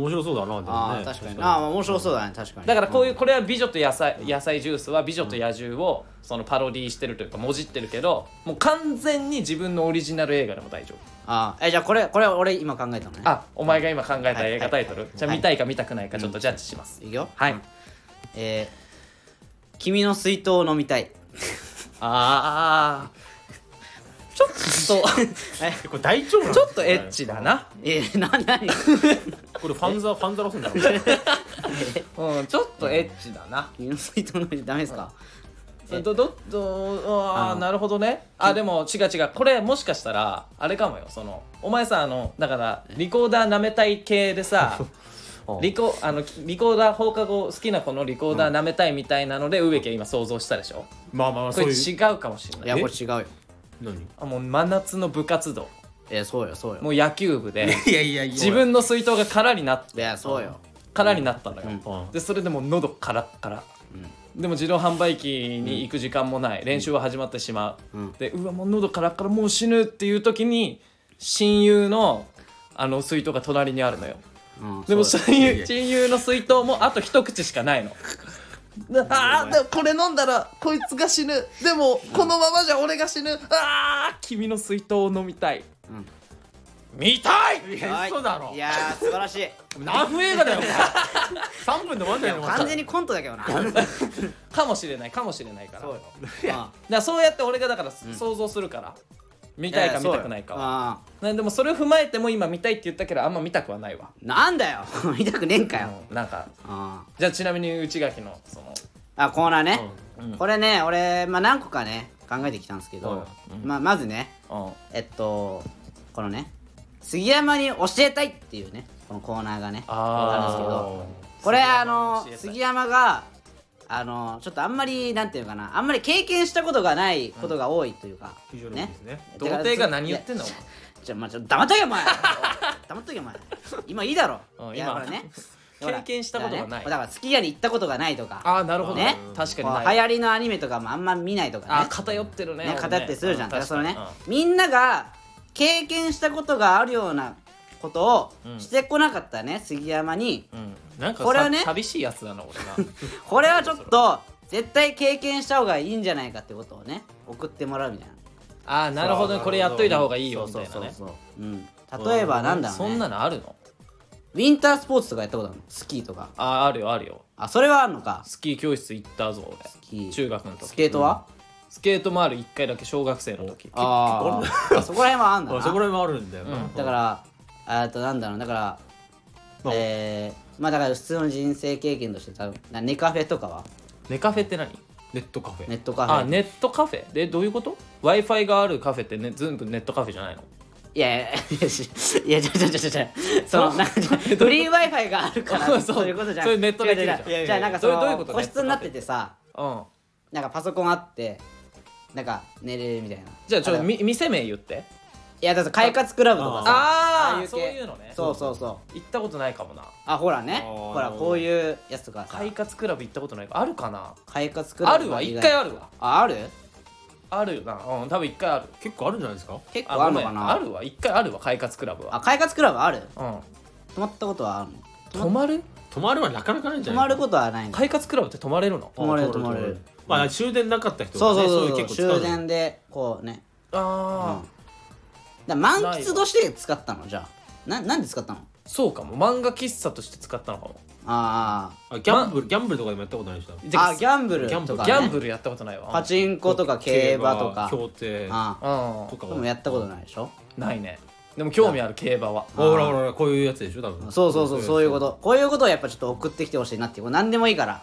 S3: 面白そうだなでもね。
S1: ああ確かに。ああ面白そうだね確かに。
S2: だからこういうこれは美女と野菜野菜ジュースは美女と野獣をそのパロディーしてるというかもじってるけどもう完全に自分のオリジナル映画でも大丈夫。
S1: ああえじゃあこれこれ俺今考えたのね。
S2: あお前が今考えた映画タイトル、
S1: はい。はい
S2: じゃあ見たいか見たくないかちょっとジャッジします、
S1: いくよ。
S2: はい。
S1: えー君の水筒を飲みたい。
S2: ああちょっと。
S1: え
S3: これ大丈夫なの？
S2: ちょっとエッチだな。
S1: えー、な何
S3: これファンザファンザロスんだろ。
S2: うんちょっとエッチだな。
S1: 君の水筒飲みたいダメですか？え
S2: どどどあ
S1: あ
S2: あなるほどね。あでも違う違う。これもしかしたらあれかもよ。そのお前さあのだからリコーダー舐めたい系でさ リコあのリコーダー放課後好きな子のリコーダー舐めたいみたいなので植木は今想像したでしょ？
S3: まあまあ
S2: こ
S3: そういう。
S2: れ違うかもしれ
S1: い。や
S2: ない
S1: これ違うよ
S3: 何？
S2: あもう真夏の部活動。
S1: えー、そうよそうよ。
S2: もう野球部で。
S3: いやいやいや。
S2: 自分の水筒が空になって。
S1: いやそうよ。
S2: 空になったのよ、
S3: うん。
S2: でそれでもう喉カラッカラ、でも自動販売機に行く時間もない、練習は始まってしまう、
S1: うん。
S2: でうわもう喉カラッカラもう死ぬっていう時に親友のあの水筒が隣にあるのよ。
S1: うん
S2: でも
S1: そう
S3: いやいや。
S2: 友親友の水筒もあと一口しかないのあーでもこれ飲んだらこいつが死ぬ。でもこのままじゃ俺が死ぬ。あー君の水筒を飲みたい、
S1: うん。
S2: 見たい！
S3: いや
S1: はい。
S3: 嘘だろ。
S1: いやー素晴らしい。
S3: 何分映画だよお前。3分で終わんないの
S1: 完全にコントだけどな。
S2: かもしれないかもしれないから。
S1: そうよ。
S2: だからそうやって俺がだから想像するから、見たいか見たくないかは。
S1: あ
S2: ねでもそれを踏まえても今見たいって言ったけどあんま見たくはないわ、
S1: なんだよ。見たくねえんかよ。
S2: うんなんか。
S1: あ
S2: じゃあちなみに内垣のその。
S1: あコーナーね。
S2: うん
S1: これね俺まあ何個かね考えてきたんですけど
S2: うん。
S1: まあまずね
S2: うん。
S1: えっとこのね杉山に教えたいっていうねこのコーナーがねあるんですけどこれあの杉山があのちょっとあんまりなんていうのかな。あんまり経験したことがないことが多いというか、
S3: 非常にいいですね。
S2: 童貞が何言ってんの？
S1: じゃあまあちょっと黙っとけお前。黙っとけお前。今いいだろ。
S2: うん
S1: いや
S2: 今。
S1: ほらね。
S2: 経験したことがない。
S1: だからね。だからすき家に行ったことがないとか。
S2: ああなるほど
S1: ね。
S2: 確かにない。
S1: 流行りのアニメとかもあんま見ないとかね。
S2: あー偏ってるね。俺
S1: ね偏ってするじゃん、
S2: う
S1: だからそのね
S2: 確か
S1: みんなが経験したことがあるようなことを
S2: うん。
S1: してこなかったね杉山に。
S2: にうんうんなんか
S1: これはね
S2: さ寂しいやつだな俺な。
S1: これはちょっと絶対経験した方がいいんじゃないかってことをね送ってもらうみたいな。
S2: ああなるほどね。これやっといた方がいいよみたいなね。
S1: そう、うん、例えばなんだろう、ね、
S2: そんなのあるの？
S1: ウィンタースポーツとかやったことあるの？スキーとか。
S2: あーあるよあるよ。
S1: あそれはあるのか。
S2: スキー教室行ったぞ
S1: キー。
S2: 俺中学の時。
S1: スケートは、
S2: スケートもある1回だけ小学生の時。
S1: あー。あそこら辺はあんだな。
S3: あそこら辺もあるんだよな、
S2: うん。
S1: だからあとなんだろうだから
S3: まあ
S1: えー、まあだから普通の人生経験として多分なネカフェとかは？
S2: ネカフェって何？
S3: ネットカフェ。
S1: ネットカフェ。
S2: あネットカフェ？でどういうこと？w i f i があるカフェって、ね、全部ネットカフェじゃないの？
S1: いやいやいやしいやちょちょちょちょそのなんかフリー Wi-Fi があるから
S2: そう
S1: いうことじゃん
S2: それネットできるじゃ
S1: あなんかその
S2: どういうこと
S1: 個室になっててさ
S2: うん
S1: なんかパソコンあってなんか寝れるみたいな
S2: じゃあちょっと店名言って
S1: やだって快活クラブとかさ
S2: ああそう
S1: いう系。
S2: いうのね。
S1: そうそうそう。
S2: 行ったことないかもな。
S1: あほらね。ほらこういうやつとかさ。
S2: 快活クラブ行ったことない。かあるかな？
S1: 快活クラブ
S2: あるわ。一回あるわ。
S1: あある？
S2: あるよな。うん多分一回ある。
S3: 結構あるんじゃないですか？
S1: 結構あるのかな？
S2: あるわ。一回あるわ快活クラブは。
S1: あ快活クラブある？
S2: うん。
S1: 泊まったことはあるの？
S2: 泊まる？
S3: 泊まるはなかなかないんじゃない
S1: 泊まることはないの。
S2: 快活クラブって泊まれるの？
S1: 泊まれる
S3: あ
S1: 泊まれる。
S3: まあ終電なかった人
S1: そうそうそう終電でこうね。
S2: ああ、
S1: だ満喫として使ったの？じゃあ。ななんで使ったの？
S2: そうかも。漫画喫茶として使ったのかも。
S1: あ
S3: あギャンブルギャンブルとかでもやったことないでしょ
S1: ーあギャンブル
S3: ギャンブル
S1: とか、ね、
S2: ギャンブル。やったことないわ。
S1: パチンコとか競馬とか。
S3: 競艇。
S1: ああ
S2: うん。
S3: とか
S1: でもやったことないでしょ？
S2: ないね。でも興味ある競馬は。
S3: ほらほらほらこういうやつでしょ多分。
S1: そうそうそうそういうこと。こういうことをやっぱちょっと送ってきてほしいなって。いうこれ何でもいいから。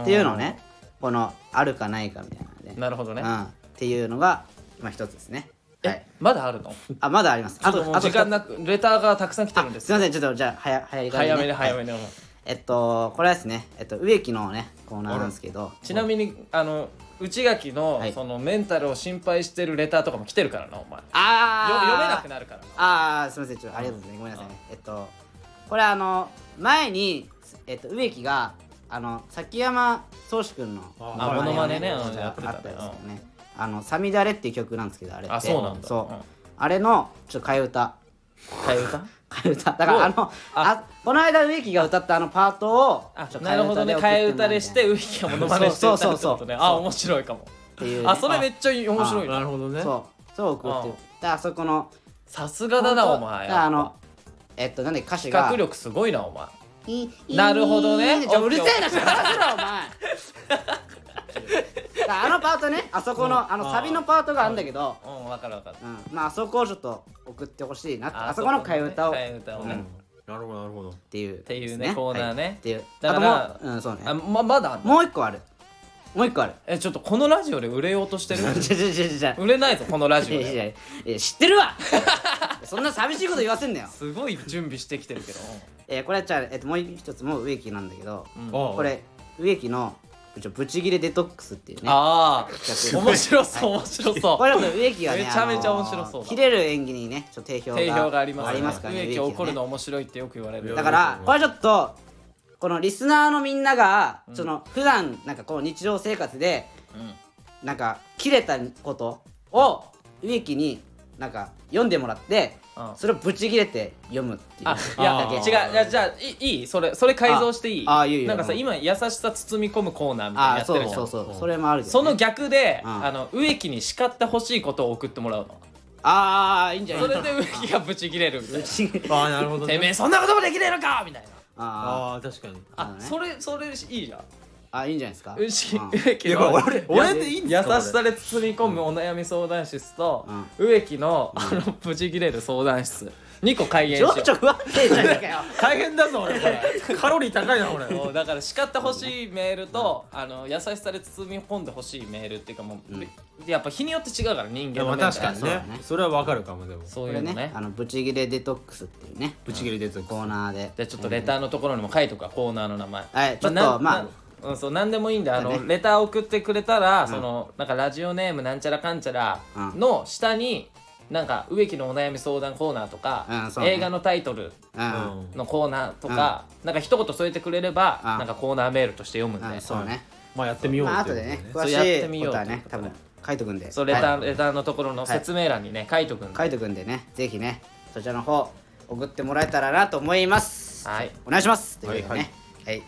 S1: っていうのをねこのあるかないかみたいなので
S2: なるほどね。
S1: うん、っていうのがまあ一つですねは
S2: え
S1: い。
S2: まだあるの？
S1: あまだあります。
S2: ちょっと時間な
S1: く
S2: くレターがたくさん来てるんです
S1: すいませんちょっとじゃあ早早い感じ
S2: 早めに早め
S1: に
S2: に、
S1: えっとこれはですねえっと植木のねコーナーなんですけど。
S2: ちなみにあの内垣の、
S1: はい。
S2: そのメンタルを心配してるレターとかも来てるからなお前。よ
S1: ああ
S2: 読めなくなるからな。
S1: ああすみませんちょっとありがとうございます。ごめんなさいね。えっとこれあの前にえっと植木があの崎山宗志くんの
S3: あ
S2: モノマネね。
S1: あ
S2: うんやってたね。
S1: ったですよねあの「さみだれ」っていう曲なんですけどあれって。
S2: あそうなんだ。
S1: そう。
S2: うん。
S1: あれのちょっと替え歌。
S2: 替え歌？
S1: 替え歌。だからあのあ。この間植木が歌ったあのパートを
S2: あな。るほどね。替え歌でしてウヒがモノマネして歌うってことね。あ面白いかも。
S1: っていうね。
S2: あそれめっちゃ面白いな
S3: なるほどね。
S1: そう。そう送って。るだあそこの
S2: さすがだなお前。
S1: あのえっとなんで歌詞が。
S2: 企画力すごいなお前。
S1: いい
S2: なるほどね。
S1: いいちょうるせえなしゃお前 あのパートねあそこのあのサビのパートがあるんだけど
S2: うん。分かる分かる。
S1: うん。まああそこをちょっと送ってほしいなってあそこの替え歌を。っ
S2: 替え歌をね。
S1: うん。
S3: なるほどなるほど。
S1: ていうって
S2: いうねコーナーね。
S1: はい。っていう。
S2: だから
S1: あともううんそうね。
S2: あままだあんの？
S1: もう一個ある。もう一個ある。
S2: えちょっとこのラジオで売れようとしてる？
S1: じゃじゃじゃじゃ
S2: 売れないぞこのラジオで。
S1: いやいやいや知ってるわ。そんな寂しいこと言わせんなよ。
S2: すごい準備してきてるけど。
S1: えーこれじゃあ、えっと、もう一つも植木なんだけど、これ植木のちょブチギレデトックスっていうね。
S2: ああ面白そう面白そう。
S1: これだと植木がね
S2: めちゃめちゃ面白そう。
S1: 切れる演技にねちょっと定評が
S2: 定評があります
S1: ありますからね
S2: 植木怒るの面白いってよく言われる。
S1: だからこれちょっとこのリスナーのみんなが、その普段なんかこう日常生活で
S2: うん。
S1: なんか切れたことを植木になんか読んでもらって、
S2: うん
S1: それをブチ切れて読むっていう。
S2: あいや
S1: だけ。
S2: 違ういやじゃあいいい？それそれ改造していい？
S1: ああいい
S2: なんかさ今優しさ包み込むコーナーみたいなやってるじゃん。
S1: そうそうそう。それもある
S2: その逆で、
S1: うん。
S2: あの植木に叱ってほしいことを送ってもらうの。
S1: ああいいんじゃない？
S2: それで植木がブチ切れるみたいな。
S1: ち
S3: ああなるほど
S2: てめえ
S3: ね
S2: そんなこともできねえのか！みたいな。
S1: あ
S3: ああ確かに。
S2: あ、それそれいいじゃん。
S1: ーあいいんじゃないですか？
S2: うし
S1: うん。
S2: 植木
S3: いや
S2: の
S3: 俺俺でいいんですか？
S2: 優しさで包み込むお悩み相談室と、
S1: う
S2: 植木のあのブチ切れる相談室2個開演しよう。
S1: 情緒不安定じゃねえかよ。
S3: 大変だぞ俺これ。カロリー高いな俺。
S2: そうだから叱ってほしいメールと、あの優しさで包み込んでほしいメールっていうかもう、
S1: うん。
S2: やっぱ日によって違うから人間の
S3: まあ
S2: メンタル
S3: 確かにね。
S1: ね。
S3: それはわかるかもでも。
S2: そういうのね。
S1: ねあのブチギレデトックスっていうね。
S3: ぶち切り出て
S1: コーナーで。
S2: じゃあちょっとレターのところにも書いとくわコーナーの名前。
S1: はいちょっと
S2: な
S1: まあ
S2: なうん、そう何でもいいんであの、
S1: ね
S2: レター送ってくれたら、そのなんかラジオネームなんちゃらかんちゃらの下に、なんか植木のお悩み相談コーナーとか、
S1: うんそうね。
S2: 映画のタイトル
S1: うん。
S2: のコーナーとか、なんか一言添えてくれれば、
S1: うん。
S2: なんかコーナーメールとして読むんで、
S1: うんそうね。
S3: まあやってみよう
S1: まあ
S3: っていう
S1: 後でね
S3: こと
S1: 詳し
S2: そうやってみ
S1: いことは
S2: ようということで
S1: ね多分書いとくんで。
S2: そうレター、
S1: はい。
S2: レターのところの説明欄にね書いとくんで、
S1: 書いとくんでね。ぜひねそちらの方送ってもらえたらなと思います。
S2: はい。
S1: お願いします。ということでね。はい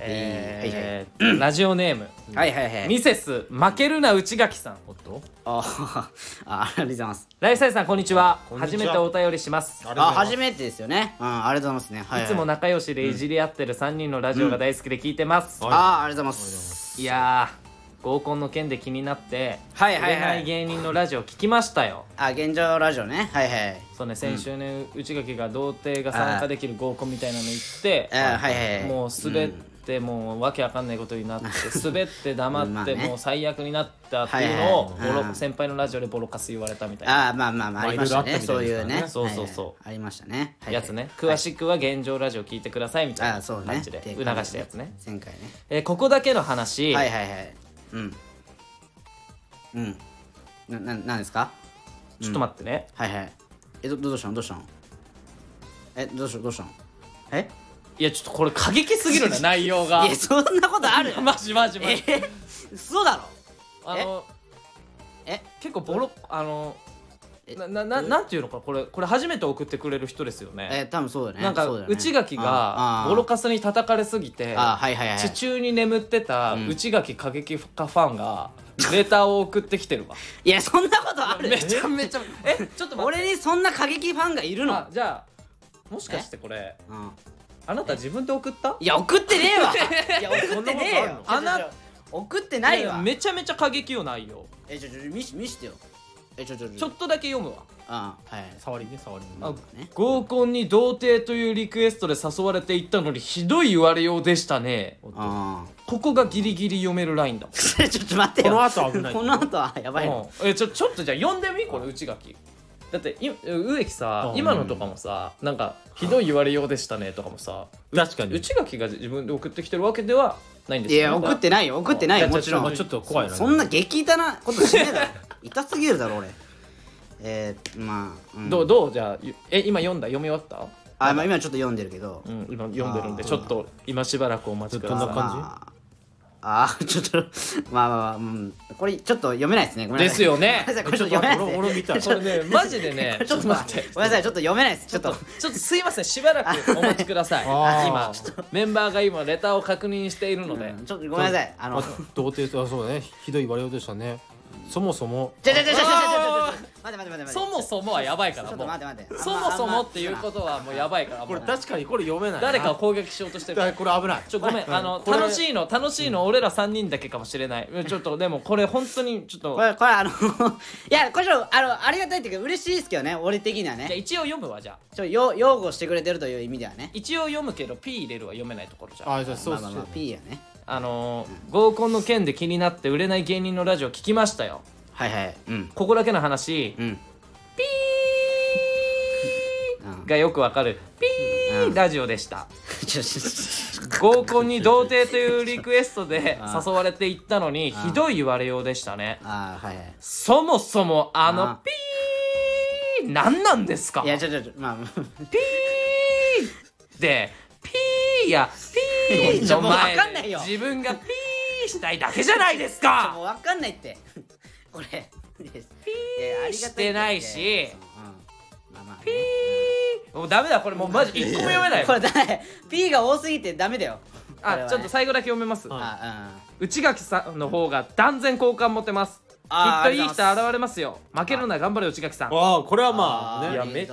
S2: えーラジオネーム、
S1: はいはいはい。
S2: ミセス負けるな内垣さん。
S3: おっと？
S1: ああありがとうございます。
S2: ライサイさんこんにちは。
S3: こんにちは。
S2: 初めてお便りします。
S1: あ初めてですよね。うんありがとうございますね。はいはい。
S2: いつも仲良しでいじり合ってる3人のラジオが大好きで聞いてます、
S3: うん
S1: ああありがとうございます。
S2: いやー合コンの件で気になって
S1: はいはいはい。
S2: 売れない芸人のラジオ聞きましたよ。
S1: あ現状ラジオね。はいはい。
S2: そうね先週ね内垣が童貞が参加できる合コンみたいなの行って
S1: あはいはいはい。
S2: もう滑ってもうわけわかんないことになって 滑って黙ってもう最悪になったっていうのを先輩のラジオでボロカス言われたみたいな。
S1: ああまあまあまあ
S3: まあ
S1: ありましたね。そういうね。
S2: そうそうそう。
S1: ありましたね。
S2: やつね。詳しくは現状ラジオ聞いてくださいみたいな感じで促したやつね。
S1: 前回ね。
S2: えーここだけの話。
S1: はいはいはい。うん。うん。なななんですか？
S2: ちょっと待ってね。
S1: はいはい。えどどうしたの？どうしたの？えどうしたどうしたの？え？
S2: いやちょっとこれ過激すぎるな 内容が。
S1: いやそんなことある。
S2: マジマジマジ。
S1: え嘘だろ？
S2: あの
S1: え？
S2: 結構ボロあのななななんていうのかこれこれ初めて送ってくれる人ですよ
S1: え
S2: ね。
S1: ー多分そうだね。
S2: なんか
S1: ね。
S2: 内垣
S1: あ
S2: が
S1: ー。
S2: ボロカスに叩かれすぎて
S1: はいはいはい
S2: 地中に眠ってた
S1: ん。
S2: 内垣過激化ファンがレターを送ってきてるわ。
S1: いやそんなことある。
S2: めちゃめちゃえ？ちょっと
S1: 俺にそんな過激ファンがいるの？
S2: あじゃあもしかしてこれ
S1: うん
S2: あなた自分で送った？
S1: いや送ってねえわ。いや送ってねえよ。
S2: そんなことあんの？
S1: ちょちょちょ。送ってないわ。
S2: やめちゃめちゃ過激よ内容。
S1: えちょちょ見し見してよ。えちょちょちょ。
S2: ちょっとだけ読むわ。
S1: あはい
S3: 触りね触りね。
S2: あ
S1: ね。
S2: 合コンに童貞というリクエストで誘われていったのにひどい言われようでしたね。
S1: あ
S2: ここがギリギリ読めるラインだ。
S1: ーちょっと待ってよ。
S3: この後危ない。
S1: この後はやばいの。
S2: うん。えちょちょっとじゃあ読んでみ？これ内垣だってい植木さ
S3: うん。
S2: 今のとかもさなんかひどい言われようでしたねとかもさ
S3: 確かに。
S2: 内垣が自分で送ってきてるわけではないんです
S1: いや送ってないよ。送ってないよ
S2: あ
S1: もちろん。
S3: まあちょっと怖いな。
S1: そんな激痛なことしねえだろ痛すぎるだろ俺。えー、まあ、うん。
S2: どうどうじゃあゆえ今読んだ？読み終わった？
S1: あ、まあ、今ちょっと読んでるけど、
S2: うん今読んでるんで
S1: あー
S2: ちょっと今しばらくお待ちください。
S3: どんな感じ？
S1: まああーちょっとまあまあまあ、うん、これちょっと読めないですね。ごめんなさい。
S2: ですよね。
S1: これちょっと読めない。ですね
S3: 俺俺見た。い
S2: これねマジでね
S1: ちょっと待って。ごめんなさい。ちょっと読めないです。ちょっと。
S2: ちょっとすいません。しばらくお待ちください。今。メンバーが今レターを確認しているので、
S1: うん。ちょっとごめんなさい。あの。
S3: あ童貞とあそうだね。ひどい言われようでしたねそもそも。
S1: ちょちょちょちょちょちょ待て待て待て待て
S2: そもそもはやばいか
S1: ちょっと
S2: らもう
S1: 待て待て
S2: そもそもっていうことはもうやばいからも
S3: これ確かにこれ読めない
S2: 誰かを攻撃しようとしてる
S3: これ危ない
S2: ちょごめんあの楽しいの楽しいの俺ら3人だけかもしれないちょっとでもこれ本当にちょっと
S1: これこれあのいやこれあのありがたいっていうか嬉しいですけどね俺的にはね
S2: じゃ一応読むわじゃあ
S1: ちょよ擁護してくれてるという意味ではね
S2: 一応読むけど P 入れるは読めないところじゃん
S3: あじゃあそうっす
S1: まあまあまあ P やね
S2: あのー合コンの件で気になって売れない芸人のラジオ聞きましたよ。
S1: はいはい。うん。
S2: ここだけの話。
S1: うん。
S2: がよくわかる。ピーラジオでした。
S1: ちょちょ
S2: 合コンに童貞というリクエストで
S1: あ
S2: 誘われていったのにひどい言われようでしたね。
S1: あーはいはい。
S2: そもそもあ
S1: あ
S2: のピー！何なんですか？
S1: いやちょちょちょまあ。
S2: ピー！でピーやピーの
S1: もうわ
S2: 前で
S1: かんないよ。
S2: 自分がピーしたいだけじゃないです
S1: も
S2: か
S1: うわかんないって。これピー
S2: してないし。
S1: うん、まあまあ、
S2: ピー。もうダメだ。これもうマジ一個も読めない
S1: これだね P が多すぎてダメだよ。
S2: あちょっと最後だけ読めます。
S1: あ
S2: 内垣さんの方が断然好感持てますっといい人現れますよ。負けるな頑張れ内垣さん。
S3: ああこれはまあね。
S2: いやめっち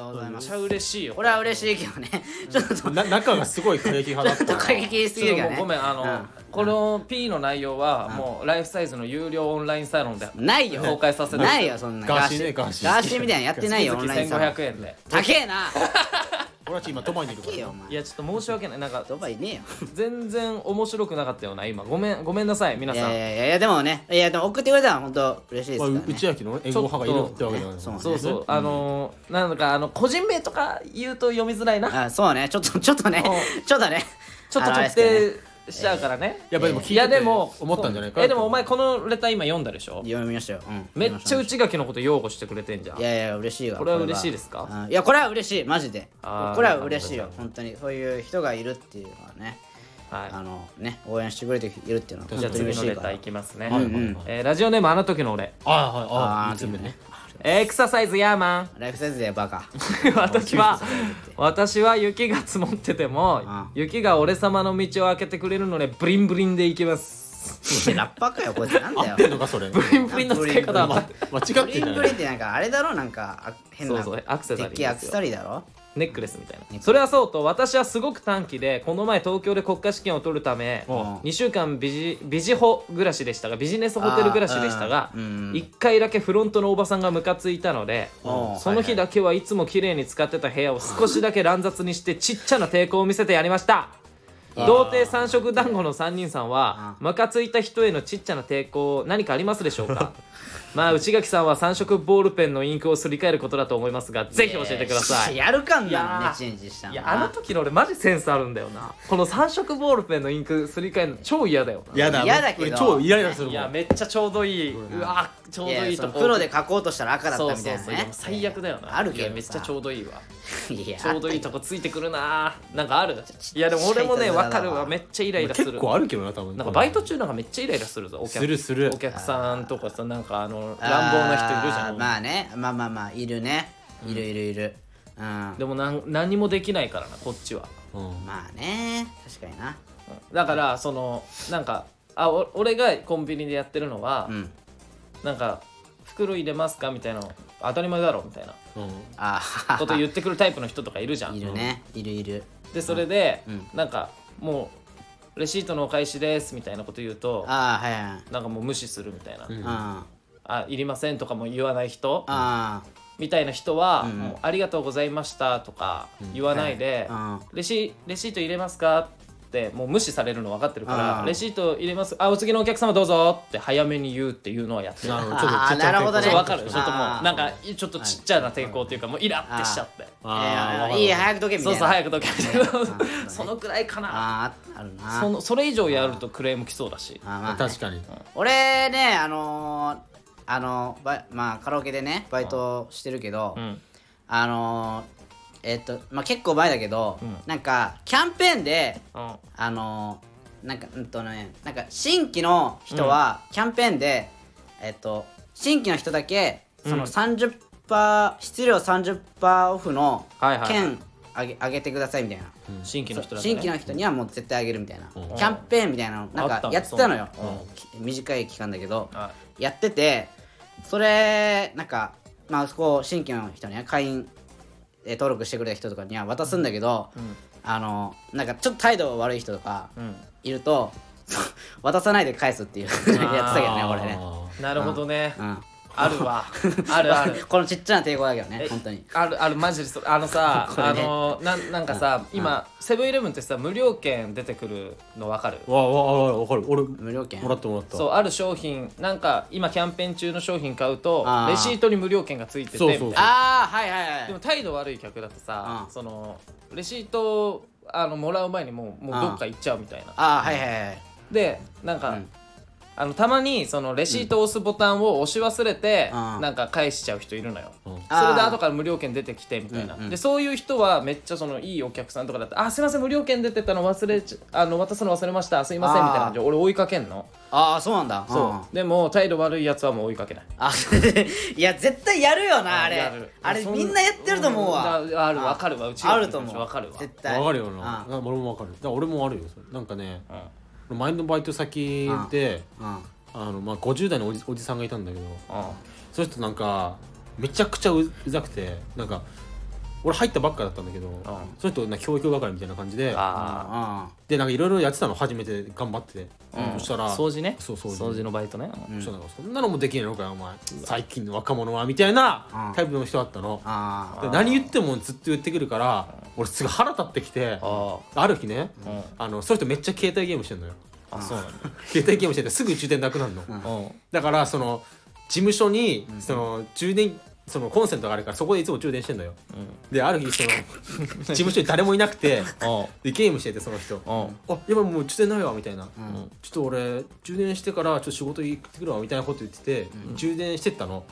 S2: ゃ嬉しいよ
S1: これは嬉しいけどね。ちょっと
S3: な中がすごい過激派だ
S1: ちょっと
S3: った
S1: 過激すぎるけどね
S2: ごめんあの、
S1: うん。
S2: この P の内容はもうライフサイズの有料オンラインサロンで
S1: ないよ。
S2: 公開させて。
S1: ないよそんな。
S3: ガーシーねガーシー。
S1: ガーシーみたいなのやってないよ オンラインサロン。
S2: 1500円で。
S1: 高えな
S3: 俺たち今ドバイにいるから
S1: 高えよお前。
S2: いやちょっと申し訳ない。なんか
S1: ドバイねえよ。
S2: 全然面白くなかったよな今ごめんごめんなさい皆
S1: い
S2: さん。
S1: やいやいやいやでもねいやでも送ってくれたら本当嬉しいです
S3: まあ
S1: からね。
S3: 内垣の援護派がいるってわけじゃない。
S1: そう
S2: そうそうあのー、なんかあの個人名とか言うと読みづらいな
S1: あそう。ねちょっとちょっとね
S2: う
S1: ちょっとね
S2: ちょっと
S1: あのあれ
S2: 特
S1: ですけどね
S2: 定しちゃうからね。
S3: やっぱでも聞い
S2: や
S3: て
S2: でも
S3: 思ったんじゃない？か
S2: えでもお前このレター今読んだでしょ？
S1: 読みましたよ、うん、
S2: めっちゃ
S1: う
S2: 内垣のこと擁護してくれてんじゃん。
S1: いやいや嬉しいわ。
S2: これは嬉しいですか？
S1: うん。いやこれは嬉しいマジで。
S2: あー
S1: これは嬉しいよ。本当に。そういう人がいるっていうのはね。
S2: はい。
S1: あのね応援してくれているっていうのは
S2: じゃあ
S1: 本当に嬉しいから。
S2: 次のレターいきますね、
S1: うんうん
S2: えーラジオネームあの時の俺
S3: ああはいあ
S1: ああ
S3: あいつ目ね
S2: エクササイズヤーマン。
S1: ライフサイズでバカ。
S2: 私は私は雪が積もってても
S1: あ
S2: 雪が俺様の道を開けてくれるのでブリンブリンで行きます。
S1: ラッパーかよこいつ。なんだよ。
S3: ってんのかそれ。
S2: ブリンブリンの使い方は
S3: ま 間違
S1: ブ
S3: ってんじゃない。
S1: リンブリンってなんかあれだろなんかあ変な
S2: そうそうアクセサリー
S1: でっけえアクセサリーだろ
S2: ネックレスみたいな。それはそうと私はすごく短期でこの前東京で国家試験を取るため
S3: う。ん
S2: 2週間ビジビジホ暮らしでしたがビジネスホテル暮らしでしたが
S1: あーうん
S2: 1回だけフロントのおばさんがムカついたので
S1: うん。
S2: その日だけはいつも綺麗に使ってた部屋を少しだけ乱雑にしてちっちゃな抵抗を見せてやりました。童貞三色団子の3人さんはムカついた人へのちっちゃな抵抗何かありますでしょうか？まあ内垣さんは3色ボールペンのインクをすり替えることだと思いますがぜひ教えてください。
S1: やるかんなネチネチしたの
S2: いやあの時の俺マジセンスあるんだよな。この3色ボールペンのインクすり替えるの超嫌だよな。
S3: やだ。
S1: 嫌だけど。
S3: 俺超イライラするも。ん
S2: いやめっちゃちょうどいい、うわちょうどいいとこ
S1: やそのプロで書こうとしたら赤だった
S2: そう
S1: みたいなね。
S2: そうそういやもう最悪だよな。
S1: あるけどさ。
S2: いやめっちゃちょうどいいわ。
S1: いや
S2: ちょうどいいとこついてくるな。なんかある？いやでも俺もね
S1: ちっちゃい
S2: わかるわ。めっちゃイライラする。
S3: 結構あるけどな多分。
S2: なんかバイト中なんかめっちゃイライラするぞお客。
S3: するする。
S2: お客さんとかさなんかあの乱暴な人いるじゃん、
S1: まあね。まあまあまあいるね。いるいるいる。うん。
S2: でもなん何もできないからなこっちは、
S3: うん。
S1: まあね。確かにな。
S2: うん。だからそのなんかあお俺がコンビニでやってるのは、
S1: うん。
S2: なんか袋入れますかみたいな当たり前だろみたいな。
S3: うん。
S1: あ あ
S2: こと言ってくるタイプの人とかいるじゃん。
S1: いるね。いるいる。
S2: でそれで、
S1: うん。
S2: なんかもうレシートのお返しですみたいなこと言うと
S1: ああはいはい
S2: なんかもう無視するみたいな、
S3: うん
S1: あ
S2: あいりませんとかも言わない人
S1: あ
S2: みたいな人は、
S1: うん
S2: もうありがとうございましたとか言わないで、
S1: うん。
S2: レシレシート入れますかってもう無視されるの分かってるから、
S1: うん。
S2: レシート入れますあお次のお客様どうぞって早めに言うっていうのはやってる。
S3: なるほどちょっとちっちゃい
S1: なるほどね。
S2: そう分かる？ちょっともう
S1: あー。
S2: なんかちょっとちっちゃな抵抗っていうかもうイラってしちゃって。
S3: あー。
S1: えーいい早く解けみた
S2: そ
S1: いうな。
S2: そう早く解けそのくらいかな。
S1: あるな。
S2: そのそれ以上やるとクレーム来そうだし。
S1: あーまあね。
S3: 確かに。
S1: 俺ねあのーあのバイまあカラオケでねバイトしてるけど、
S2: うん。
S1: あのーえっとまあ結構前だけど、
S2: うん。
S1: なんかキャンペーンで
S2: うん。
S1: あのーなんかうんとねなんか新規の人はキャンペーンで、えっと新規の人だけその30%、質量30%オフの
S2: はいはい
S1: 券あげあげてくださいみたいな、
S2: 新規の人ね。
S1: 新規の人にはもう絶対あげるみたいな、
S3: うん。
S1: キャンペーンみたいなのなんか
S2: あったの？
S1: やってたのよ、き短い期間だけど、
S2: は
S1: やっててそれなんかまあそこ新規の人には会員えー登録してくれた人とかには渡すんだけど、
S2: うん。
S1: あのなんかちょっと態度悪い人とか
S2: うん。
S1: いると 渡さないで返すっていうやってたけどね俺ね、
S3: あ
S2: なるほどね。
S1: うん、
S2: あるわ。あるある。
S1: このちっちゃな抵抗だけどね
S2: え
S1: 本当に。
S2: あるあるマジでそれあのさ、
S1: ね。
S2: あのなんなんかさ、今セブンイレブンってさ無料券出てくるの分かる？
S3: ーわわわわかる。俺も
S1: 無料券？
S3: らったもらった。
S2: そうある商品なんか今キャンペーン中の商品買うとレシートに無料券がついてて
S3: そうそうそう。
S2: みたいな。
S1: ああはいはいはい。
S2: でも態度悪い客だとさ、
S1: うん。
S2: そのレシートをあのもらう前にもうもうどっか行っちゃうみたいな。
S1: ああはいはいはい。
S2: でなんか、
S1: うん
S2: あのたまにそのレシートを押すボタンを押し忘れて、
S1: うん。
S2: なんか返しちゃう人いるのよ、
S3: うん。
S2: それで後から無料券出てきてみたいな、
S1: うんうん。
S2: でそういう人はめっちゃそのいいお客さんとかだって「あすいません無料券出てたの忘れちあの渡すの忘れましたすいません」みたいな感じで俺追いかけんの。
S1: ああそうなんだ。
S2: そう、
S1: ん
S2: でも態度悪いやつはもう追いかけない。
S1: あ いや絶対やるよなあれ。あれみんなやってると思うわ。
S2: んああるわかるわうち
S1: あると思う。
S2: わかるわ。
S1: 絶対。
S3: わかるよな。俺もわかるだから俺もあるよそれ。なんかね。
S2: うん。
S3: 俺前のバイト先で
S1: うん。
S3: あのまあ50代のおじおじさんがいたんだけど
S2: うん。
S3: その人なんかめちゃくちゃううざくてなんか俺入ったばっかだったんだけどその人なんか教育係みたいな感じで
S2: あ
S1: あ
S3: でなんかいろいろやってたの初めて頑張って。て
S2: あ、うん。
S3: そしたら
S2: 掃除ね。
S3: そう掃除。
S2: 掃除のバイトね、
S1: うん。
S3: そしたらなんかそんなのもできねえのかよお前。最近の若者はみたいな
S1: うん。
S3: タイプの人だったの。
S1: あ
S3: で何言ってもずっと言ってくるから俺すぐ腹立ってきて
S2: あ
S3: ある日ね
S2: あうん。
S3: あのその人めっちゃ携帯ゲームしてんのよ。
S2: あそうなんだ。
S3: 携帯ゲームしててすぐ充電なくなるの。
S2: うん。
S3: だからその事務所にその充電そのコンセントがあるからそこでいつも充電してんのよ。である日その 事務所に誰もいなくて
S2: うん。
S3: でゲームしててその人。
S2: うん。
S3: あやばいもう充電ないわみたいな、
S1: ん。
S3: ちょっと俺充電してからちょっと仕事行ってくるわみたいなこと言ってて、充電してったの、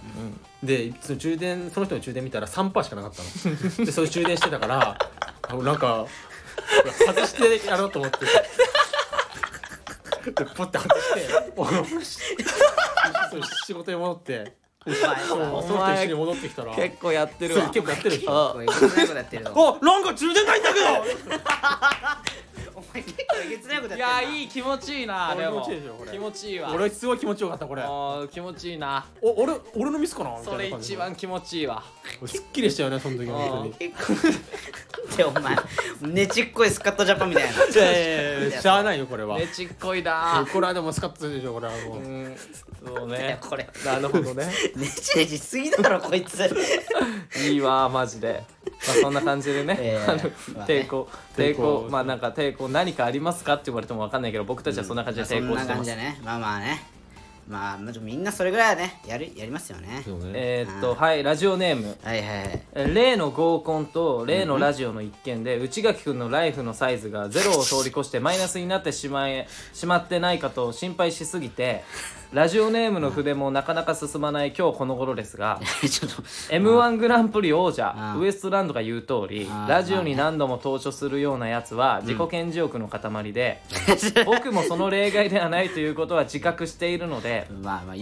S3: でその充電その人の充電見たら3%しかなかったの。でそれ充電してたからあなんか外してやろうと思って。でポッて外して 仕事に戻って そうその人一緒に戻ってきたら。
S2: 結構やってる
S3: そう
S2: わ
S3: 結構やってるでしょ。
S2: あ。
S1: な
S3: んか充電ないんだけど。
S1: お 前結構えげつない。こと
S2: い
S1: やってる
S2: やいい気持ちいいなでも。
S3: 気持ちいいでしょこれ
S2: 気持ちいいわ。
S3: 俺すごい気持ちよかったこれ。
S2: あー気持ちいいな。
S3: お俺俺のミスかな？みたい
S2: それ
S3: な感じ
S2: 一番気持ちいいわ。
S3: 俺すっきりしたよねその時本当に。
S1: 結構ってお前ねちっこいスカットジャパンみたいな。い
S3: やいやいやしゃあないよこれは。
S2: ねちっこいな。
S3: これはでもスカッとするでしょこれはもう。
S2: うん。そう
S1: いや
S2: ね
S1: これ。
S2: なるほどね。
S1: ねちねちしすぎだろこいつ。
S2: いいわマジでまあそんな感じでね、
S1: ええ
S2: あの
S1: まあね。
S2: 抵抗抵
S3: 抵抗。
S2: 抗まあなんか抵抗何かありますかって言われても分かんないけど僕たちはそんな感じで抵
S1: そんな
S2: 抗してます、
S1: 感じだねまあまあね。まあまあみんなそれぐらいはねやるやりますよね。
S3: そうね。
S2: えーっとはいラジオネーム。
S1: はいはいはい。
S2: え例の合コンと例のラジオの一件で内垣君のライフのサイズがゼロを通り越してマイナスになってしまいしまってないかと心配しすぎてラジオネームの筆もなかなか進まない今日この頃ですが
S1: ちょっと。
S2: m 1グランプリ王者
S1: あ
S2: ウエストランドが言う通り
S1: あ
S2: ラジオに何度も登場するようなやつは自己顕示欲の塊で 僕もその例外ではないということは自覚しているので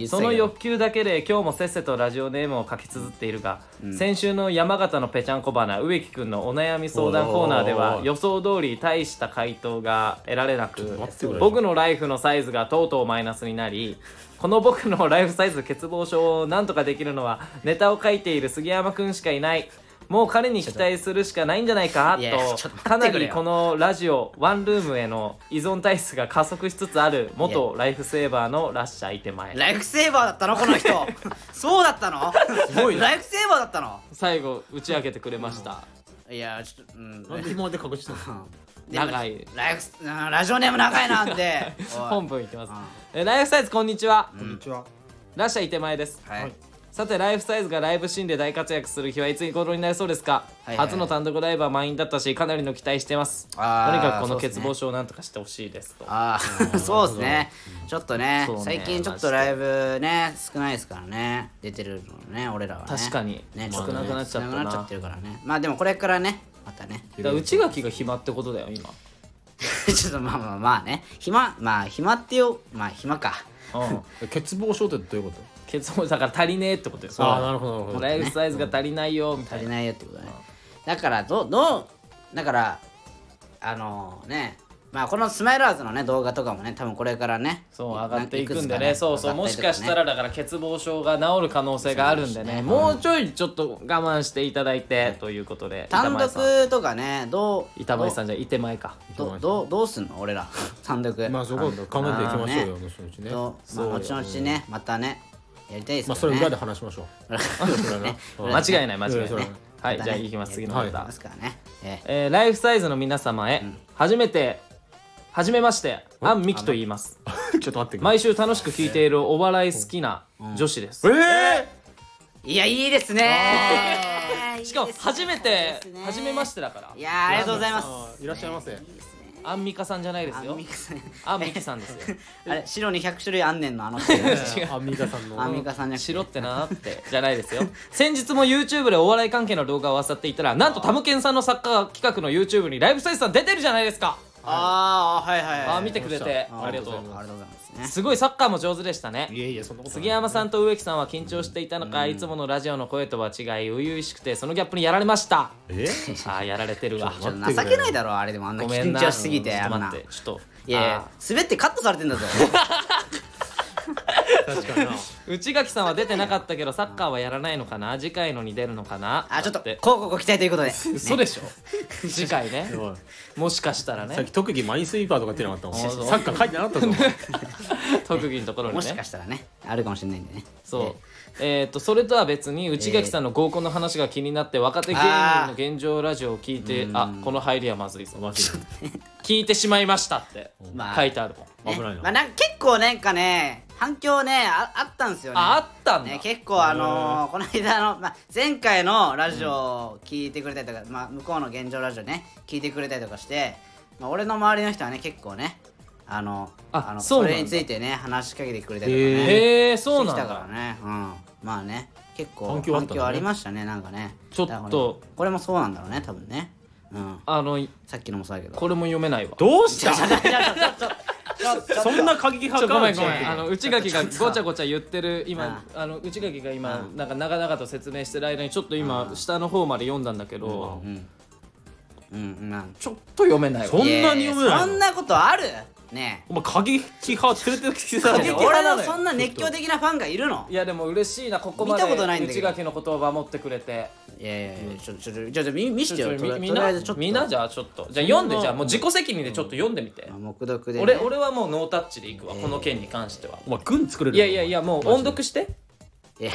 S2: その欲求だけで今日もせっせとラジオネームを書き綴っているが、先週の山形のぺちゃんこ花植木くんのお悩み相談コーナーでは予想通り大した回答が得られなく僕のライフのサイズがとうとうマイナスになりこの僕のライフサイズ欠乏症をなんとかできるのはネタを書いている杉山くんしかいない。もう彼に期待するしかないんじゃないか
S1: と。
S2: とかなりこのラジオワンルームへの依存体質が加速しつつある元ライフセーバーのラッシャーいて前。
S1: ライフセーバーだったの？この人。そうだったの？
S3: すごいな。
S1: ライフセーバーだったの？
S2: 最後打ち明けてくれました、
S1: いやちょっとうん。
S3: なんで今まで隠してたの？
S2: 長い。
S1: ライフうん ラジオネーム長いなんで。おい。
S2: 本文いきます。
S1: うん
S2: えライフサイズこんにちは、
S3: こんにちは。
S2: ラッシャーいて前です。
S1: はい。
S2: さてライフサイズがライブシーンで大活躍する日はいつ頃になりそうですか、
S1: はいはいはい。
S2: 初の単独ライブは満員だったしかなりの期待してます。とにかくこの欠乏症をなんとかしてほしいですと。
S1: ああそうですね。ちょっとね
S2: ね。
S1: 最近ちょっとライブね少ないですからね。出てるのね俺らはね。
S2: 確かに。
S1: ね
S2: 少なくなっちゃったな。
S1: 少なくなっちゃってるからね。まあでもこれからねまたね。
S2: 内垣が暇ってことだよ今
S1: ちょっとまあまあまあね。暇まあ暇ってよまあ暇か。
S2: うん。
S3: 欠乏症ってどういうこと？
S2: 欠乏だから足りねえってことです
S3: ああなるほどなるほど。
S2: ライフサイズが足りないよみたいな。
S1: 足りないよってことねだからどどうだからあのねまあこのスマイラーズのね動画とかもね多分これからね
S2: そう上がっていくんで
S1: な
S2: ねそうそうもしかしたらだから欠乏症が治る可能性があるんでね。もうちょいちょっと我慢していただいてということで
S1: 単独とかねどう
S2: 板前さんじゃいてまいか。
S1: どうどうどうすんの俺ら。単独。
S3: まあそこ考えていきましょうよ後々ね。
S1: まあ
S2: そうよ。
S1: 後々ねまたねやりたいです
S3: まあ
S1: けどね
S3: それ裏で話しましょう。
S2: 間違いない間違いない。
S3: うん。そう
S2: はいじゃあ行きます次の
S3: はい
S2: 方
S1: ますからね。え
S2: え。ーライフサイズの皆様へ初めて初めましてアンミキと言います。
S3: ちょっと待って
S2: 毎週楽しく聞いているお笑い好きな女子です。
S3: え
S1: えいやいいですね。
S2: しかも初めて初めましててだから。
S1: いやーありがとうございます。
S3: いらっしゃいませ。
S2: アンミカさんじゃないです
S1: アン
S2: よ
S1: ミカさん。
S2: アンミキさんですよ。
S1: あれ白に100種類あんねんのあの人。
S3: アンミカさんの。
S1: アンミカさんじゃなくて
S2: 白ってなーってじゃないですよ。先日も YouTube でお笑い関係の動画を漁っていたらなんとタムケンさんのサッカー企画の YouTube にライブサイズさん出てるじゃないですか
S1: ああはいはいはい。
S2: あー見てくれて。
S1: あ
S2: ありがとう
S1: ありがとうございます。ね
S2: すごいサッカーも上手でしたね。
S3: いやいやそんなことない
S2: 杉山さんと植木さんは緊張していたのか、いつものラジオの声とは違い初々しくてそのギャップにやられました。
S3: え？
S2: あーやられてるわ。
S1: ちょっと情けないだろあれでもあんな緊張しすぎて
S2: ちょっと
S1: あんな。
S2: ちょっと。
S1: いやいや滑ってカットされてんだぞ
S3: 確かにな。
S2: 内垣さんは出てなかったけどサッカーはやらないのかな？次回のに出るのかな？
S1: あちょっと
S2: だて。
S1: こうこうご期待ということで。
S2: 嘘でしょ？次回ね。
S3: おい。
S2: もしかしたらね。
S3: さっき特技マインスイーパーとかってなかったもん。サッカー書いてなかったぞ。お 前
S2: 特技のところに
S1: もしか
S2: ね
S1: したらねあるかもしれないんでね。
S2: そう。えっとそれとは別に内垣さんの合コンの話が気になって若手芸人の現状ラジオを聞いてあこの入りはまずいぞ。
S3: マジで
S2: 聞いてしまいましたって
S1: まあ
S2: 書いてあるもん。
S1: ね
S3: 危ないな。
S1: まあなんか結構なんかね反響ねああったんですよね。
S2: ああったんだ。
S1: ね、結構あのーこの間の、まあ、前回のラジオを聞いてくれたりとか、まあ、向こうの現状ラジオね聞いてくれたりとかして、まあ、俺の周りの人はね結構ねあのの
S2: あそうなんだ。
S1: れについてね話しかけてくれたりとかね
S2: へえそうなん
S1: してきたから
S2: だ
S1: ね。うん。まあね結構
S3: 反響あ
S1: りましたねなんかね。
S2: ちょっと。
S1: これもそうなんだろうね多分ね。うん。
S2: あの
S1: さっきのもそうだけど。
S2: これも読めないわ。
S3: どうした？そんな過激派か？
S2: ごめんごめん。
S3: うち
S2: あの内垣がごちゃごちゃ言ってる今
S1: あ
S2: あ。の内垣が今
S1: うん
S2: なんか長々と説明してる間にちょっと今下の方まで読んだんだけど
S1: うんうんなん。
S2: ちょっと読めないわ。
S3: そんなに読めないの？
S1: そんなことある？ね。
S3: お前過激派連れてきてた
S2: 過激
S3: じゃん
S1: 俺
S2: の
S1: そんな熱狂的なファンがいるの？
S2: いやでも嬉しいなここまで
S1: 見たことないんだけど。
S2: 内垣の言葉持ってくれて。
S1: いやいやいやちょちょちょちょちょ見見し
S2: ち
S1: てよ
S2: みみんな
S1: とりあえずちょっと
S2: みんなじゃあちょっとじゃあ読んでじゃあもう自己責任でちょっと読んでみて
S1: 読でね
S2: 俺俺はもうノータッチでいくわこの件に関しては
S3: お前軍作れる
S2: いやいやいやもう音読して
S1: いや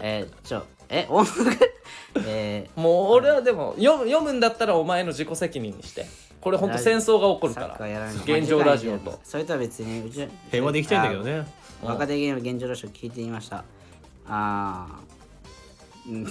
S1: えー ちょえ音楽 え
S2: もう俺はでも読む読むんだったらお前の自己責任にして。これ本当戦争が起こ
S1: ーサッ
S2: るから。
S1: カーやらない。の
S2: 現状ラジオと。
S1: それとは別にうち
S3: 平和でいきたいんだけどね。
S1: あ若手芸人の現状ラジオ聞いてみました。あー。うん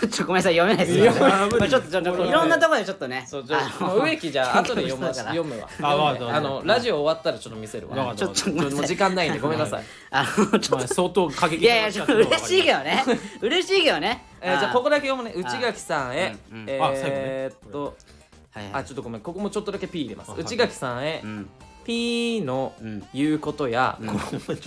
S1: ちちょっとごめんなさい読めないですよまあちょっとちょっといろんなところでちょっとね。
S2: そうじゃ
S1: あの
S2: あもう植木じゃあ 後で読ま
S1: 喧嘩
S2: 読むわ
S3: あ
S2: あのラジオ終わったらちょっと見せるわ。
S1: ちょっとごめんなさい
S2: もう時間ないんでごめんなさい。
S1: あのちょっ
S3: まあ相当過激
S1: とい。やいやちょっと嬉しいけどね。嬉しいけどね。
S2: えーじゃあここだけ読むね。内垣さんへ。え
S3: あ最後ね。
S2: ーっとあちょっとごめん。ここもちょっとだけ P 入れます。内垣さんへ。
S1: うん。
S2: ピーの
S1: うん
S2: 言うことや、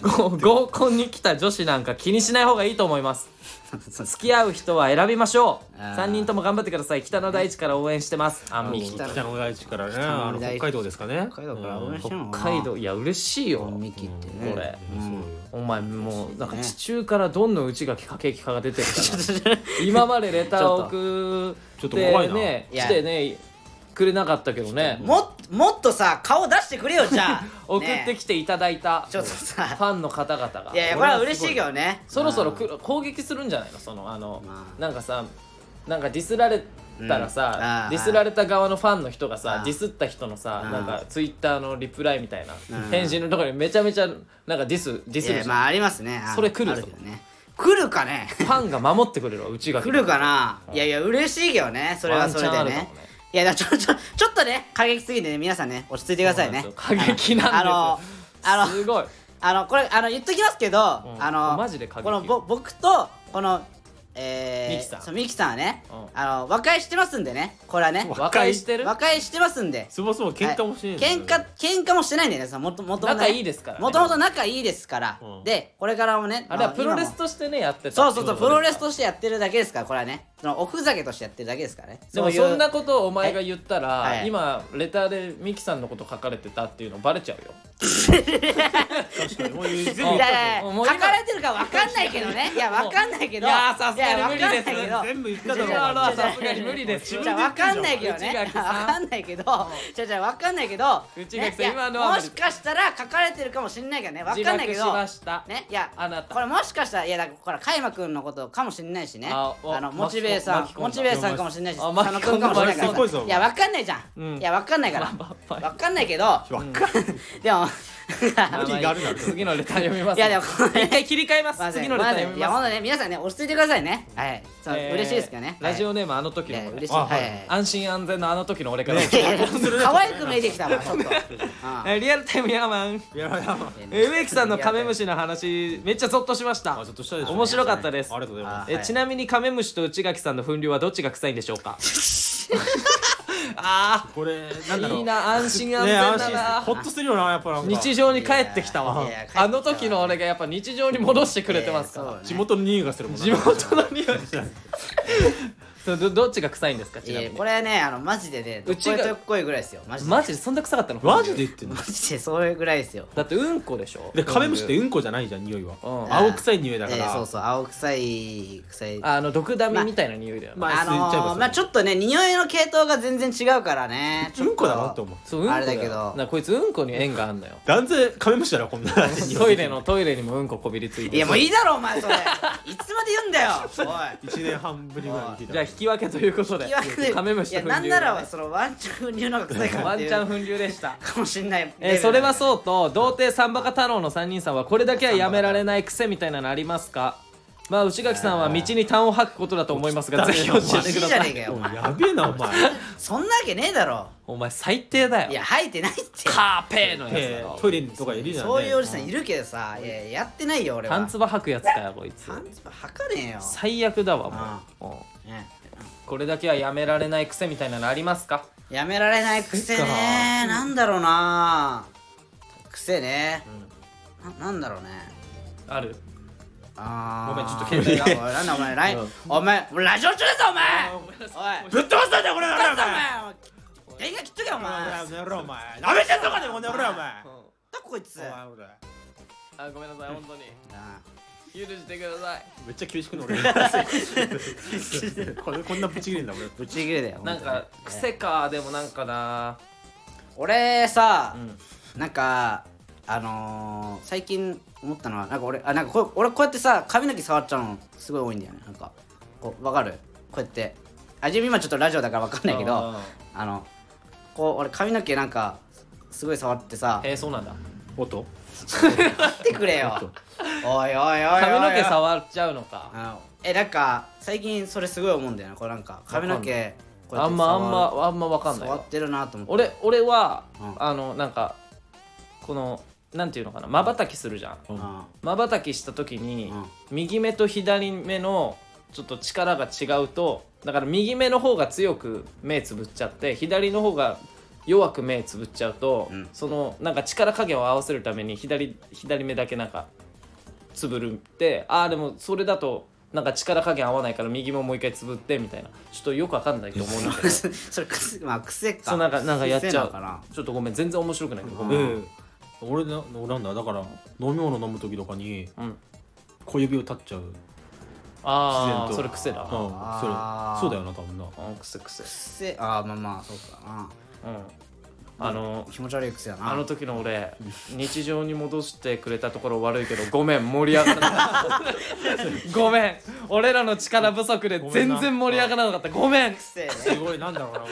S2: ご 合コンに来た女子なんか気にしない方がいいと思います 付き合う人は選びましょう。
S1: あー。
S2: 3人とも頑張ってください。北の大地から応援してます。あんみき
S1: 北
S3: 北の大地からね。
S1: 北
S3: 海道ですかね。
S1: 北海道から
S2: 北海道。いや嬉しいよ。
S1: ミキってね
S2: これ。
S1: うん。
S2: お前もうなんか
S1: ね。
S2: 地中からどんどん内垣過激化が出てるから。今までレターを送
S3: ちょっ
S2: って
S3: と怖いな。
S2: ね来てねくれなかったけどね。
S1: ももっとさ顔出してくれよじゃあ。
S2: 送ってきていただいた。
S1: ちょっとさ。
S2: ファンの方々が。
S1: いやいやこれは嬉しいけどね。
S2: そろそろ
S1: うん
S2: くる攻撃するんじゃないの？そのあの、
S1: まあ。
S2: なんかさなんかディスられたら
S1: うん。
S2: さ
S1: あ、ー
S2: ディスられた側のファンの人がさディスった人のさ
S1: うん
S2: なんかツイッターのリプライみたいな
S1: うん。
S2: 返信のところにめちゃめちゃなんかディスディスる
S1: まあありますね。あ
S2: それ来るぞ。
S1: ね。来るかね？
S2: ファンが守ってくれるわ内垣
S1: 来るかな？いやいや嬉しいけどね。それはそれでねいやちょちょちょっとね過激すぎてね皆さんね落ち着いてくださいね。
S2: 過激なんですよ。
S1: あのあの
S2: すごい。
S1: あのこれあの言っときますけど、
S2: うん。
S1: あの
S2: マジで過激
S1: このぼ僕とこのえー、
S2: ミキさん
S1: そうミキさんはね、
S2: うん。
S1: あの和解してますんでね。これはね。
S2: 和解してる？
S1: 和解してますんで。
S3: そもそも喧嘩もしんだよ
S1: 喧嘩喧嘩もしてないんだよね。そのもともと
S2: 仲いいですからね。
S1: もともと仲いいですから、
S3: うん。
S1: でこれからもね
S2: あれは
S1: ま
S2: プロレスとしてねやってた。
S1: そうそうそうプロレス。
S2: と
S1: としてやってるだけですからこれはね。そのおふざけとしてやってるだけですからね。
S2: でも
S1: ういう。
S2: そんなことをお前が言ったら、
S1: はい。はい
S2: 今レターでミキさんのこと書かれてたっていうのバレちゃうよ。
S3: 確かに。もう全部言った
S1: いやいやいや
S2: もう今
S1: 書かれてるかわかんないけどね。いやわかんないけど。
S2: いやさす
S1: いや
S2: 無理です
S1: わかんないけど。
S3: 全部言っただろ
S1: いやいや
S2: はさすがに。無理です。
S1: じゃあわかんないけどね。わかんないけど。じゃあじゃあわかんないけど。
S2: 内垣さん今の
S1: もしかしたら書かれてるかもしれないからねわ
S2: 自爆し
S1: かんないけど
S2: ました、
S1: ねいや
S2: あなた。
S1: これもしかしたらいやだからこれ加山くんのことかもしれないしね。
S2: あ
S1: のモチベーさんモチベーさんかもしれないし
S2: あ
S1: 佐野くんかもしれないから。
S3: い
S1: やわかんないじゃん、
S2: うん。
S1: いやわかんないから
S2: まあまあ
S1: わかんないけど でも
S3: 無理があるなら
S2: 次のレター読みます。
S1: いやでもこれ
S2: 一回切り替えます。次のレター読みます。
S1: ほんとね皆さんね落ち着いてくださいね。はい。そう、
S2: えー
S1: 嬉しいですけどね。
S2: ラジ
S1: オ
S2: オネームあの時
S1: いや
S2: の俺
S1: 嬉しい。
S3: あはい。
S1: はいはい
S2: 安心安全のあの時の俺から、
S1: いやいや可愛く見えてきたわちょっと、
S2: リアルタイムヤーマン。植木さんのカメムシの話めっちゃゾッとしました。
S3: あちょっとしたでしょ。
S2: 面白かったです。
S3: ありがとうございます。
S2: ちなみにカメムシと内垣さんの糞尿はどっちが臭いんでしょうか？あ
S3: これなんだろう。
S2: ーいいな安心安
S3: ね
S2: 全だな、
S3: ほっとするよなやっぱなんか。
S2: 日常に帰ってきたわ。
S1: いやいや帰ってきたわ。
S2: あの時の俺がやっぱ日常に戻してくれてますから、
S3: 地元の匂いがするもんな。
S2: 地元の匂いそうどどっちが臭いんですか？ち
S1: い
S2: なみに。
S1: やこれはねあのマジでね
S2: うちが
S1: どっこいぐらいですよ。マジで。
S2: マジでそんな臭かったの？
S3: マジで言ってんの？
S1: マジでそういうぐらいですよ。
S2: だってうんこでしょ？
S3: でカメムシってうんこじゃないじゃん匂いは。
S2: うん。
S3: 青臭い匂いだか
S1: えーそう
S3: ら
S1: そう青臭い臭い。
S2: あの毒ダミみたいな匂いだよね、
S3: まあ
S1: あ
S3: ちゃえばそう
S1: のー、まあちょっとね匂いの系統が全然違うからね。ちょっと
S3: うんこだなって思う。
S2: そううんこ
S1: あれだけど
S2: よからこいつうんこに縁があんのよ。
S3: 断然カメムシだろこんな
S2: トイレのトイレにもうんここびりついて
S1: いやもういいだろお前それ。いつまで言うんだよおい。
S3: 1年半ぶりぐらいに聞いた。
S2: じゃあ引き分けということで
S1: いや
S2: カメムシ
S1: いや
S2: と粉流
S1: なんならそのワンチャン粉流の方が臭いか
S2: ワ
S1: っていう
S2: ンチャン粉流でした。
S1: かもしんない。
S2: えーそれはそうと童貞サンバカ太郎の3人さんはこれだけはやめられない癖みたいなのありますか？まあ内垣さんは道に痰を吐くことだと思いますがぜひ教えてください。
S1: いいじゃねえかよお前。
S3: やべえなお前。
S1: そんなわけねえだろ。
S2: お前最低だよ。
S1: いや吐いてないって。
S2: カーペーのやつだ
S3: え
S2: ろ
S3: ートイレとかいるじゃんね。
S1: そういうおじさんいるけどさいややってないよ俺は。
S2: パンツバ吐くやつかよこいつ。
S1: パン吐かねえよ。
S2: 最悪だわもう。うん。
S1: ね
S2: これだけはやめられない癖みたいなのありますか？
S1: やめられない癖ね。なんだろうな。癖ね。ななんだろうね。
S2: ある？
S1: あー。
S2: ごめんちょっと携帯が。
S1: おいなんだお前ライン。
S2: うん。
S1: お前俺ラジオ中だぞお前。おい。
S3: ぶっ飛ばしたんだよこれ
S1: だぞお前。電源切っとけよお前。
S3: お前やろお前。なめてんのかねこの野郎お前。
S1: こいつ。
S3: お前俺
S2: あごめんなさい本当に。
S1: あ
S2: 許してください。
S3: めっちゃ厳しくの俺これこんなブチ切れんだ俺。
S1: ぶち切れだよ
S2: なんか癖かでもなんかな。
S1: 俺さ
S2: うん。
S1: なんかあのー、最近思ったのはなんか俺あなんかこ俺こうやってさ髪の毛触っちゃうのすごい多いんだよね。なんかこうわかる？こうやって。あ自分今ちょっとラジオだからわかんないけど
S2: あ
S1: あのこう俺髪の毛なんかすごい触ってさ
S2: ーえーそうなんだ。
S3: 音？
S1: 待ってくれよおいおいおいおい。
S2: 髪の毛触っちゃうのか。
S1: えなんか最近それすごい思うんだよねこれなんか髪の毛こうやって
S2: あんまあん
S1: 触
S2: まあんま分かんないわ。
S1: 触ってるなと思って。
S2: 俺俺は、
S1: うん。
S2: あのなんかこのなんていうのかな。まばたきするじゃん。まばたきした時に、
S1: うん。
S2: 右目と左目のちょっと力が違うとだから右目の方が強く目つぶっちゃって左の方が弱く目つぶっちゃうと、
S1: うん。
S2: そのなんか力加減を合わせるために左左目だけなんかつぶるってああでもそれだとなんか力加減合わないから右目もう一回つぶってみたいな。ちょっとよくわかんないと思うんだけど。
S1: それ癖まあ癖か。
S2: そうなんかなんかやっちゃう。ちょっとごめん全然面白くないけどご
S3: え
S2: めん、
S3: え俺ななんだだから飲み物飲む時とかに
S2: うん、
S3: 小指を立っちゃう。
S2: ああ
S3: 自然と。
S2: それ癖だ。
S3: うんそれそうだよな多分な。
S2: うん癖癖。
S1: 癖ああまあまあそうかな。
S2: うんあの
S1: 気持ち悪い癖やな。
S2: あの時の俺日常に戻してくれたところ悪いけどごめん盛り上がらなかった。ごめん。俺らの力不足で全然盛り上がらなかった。ごめん。
S3: すごいなんだろうなもう。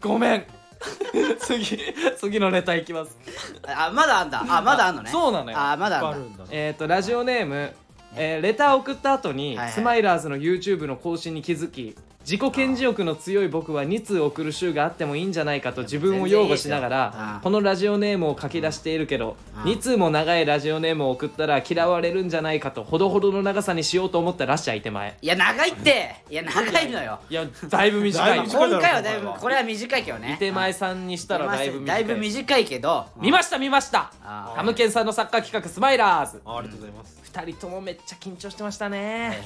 S2: ごめん。次次のレターいきます。
S1: あまだあんだ。あまだあんのね。
S2: そうなのよ。
S1: あまだあんだ。
S2: えっ、とラジオネーム、えーレター送った後に、
S1: はいはい。
S2: スマイラーズの YouTube の更新に気づき自己顕示欲の強い僕は2通送る週があってもいいんじゃないかと自分を擁護しながら
S1: うん。
S2: このラジオネームを書き出しているけど
S1: うん
S2: 2通も長いラジオネームを送ったら嫌われるんじゃないかとほどほどの長さにしようと思ったらっしゃい手前
S1: いや長いって。いや長いのよ。
S2: いやだいぶ短い
S1: 今回はだいぶこれは短いけどね
S2: 手前さんにしたらだいぶ短い
S1: だいぶ短いけど
S2: 見ました見ました
S1: あー
S2: タムケンさんのサッカー企画スマイラーズ
S3: あありがとうございます
S2: 2人ともめっちゃ緊張してましたね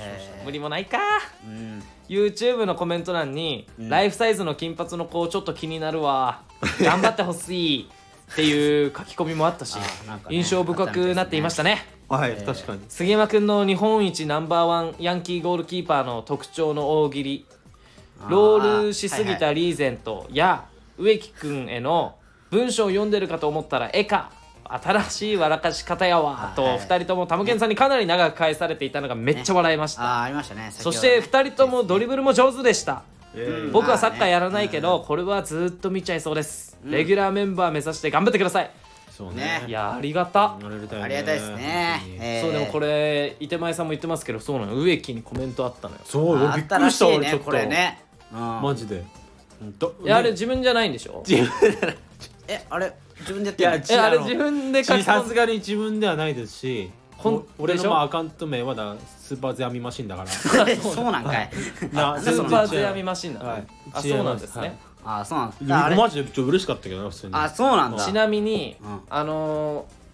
S2: 無理もないか
S1: うん、
S2: YouTube のコメント欄に、ライフサイズの金髪の子ちょっと気になるわ。頑張ってほしいっていう書き込みもあったし、
S1: あなんかね
S2: 印象深くなっていましたね。
S3: はい、
S1: ー。
S3: 確かに。
S2: 杉山君の日本一ナンバーワンヤンキーゴールキーパーの特徴の大喜利。ロールしすぎたリーゼントや植木君への文章を読んでるかと思ったら絵か新しい笑かし方やわ。と
S1: はい。はい
S2: 2人ともタムケンさんにかなり長く返されていたのがめっちゃ笑いました、
S1: あーありましたね
S2: そして2人ともドリブルも上手でした。
S3: え
S2: 僕はサッカーやらないけどこれはずっと見ちゃいそうです。レギュラーメンバー目指して頑張ってください。
S3: そう
S1: ね。
S2: いやありがた。
S3: ありがたいね
S1: ありがたいですね、えー。
S2: そうでもこれ伊手前さんも言ってますけどそうなの。植木にコメントあったのよ。
S3: そう
S1: あったらし
S3: びっくりした
S1: いねこ
S3: 俺ちょっと。
S1: れね、うん、
S3: マジで。ど
S2: いやあれ自分じゃないんでしょ？
S1: えあれ自分でやってるの？
S3: いや
S2: えあれ自分で書き込んで。
S3: さすがに自分ではないですし
S2: ほん
S3: お俺
S2: でしょ
S3: のまあアカウント名はだスーパーゼアミマシンだから。
S1: そうなんかい。
S3: な
S2: スーパーゼアミマシンなの、
S3: はい。
S2: あそうなんですね、
S1: あそうなんだ。あれ？
S3: マジでちょっと嬉しかったけどな普通に。
S1: あそうなんだ。
S2: ちなみに、
S1: うん。
S2: あのー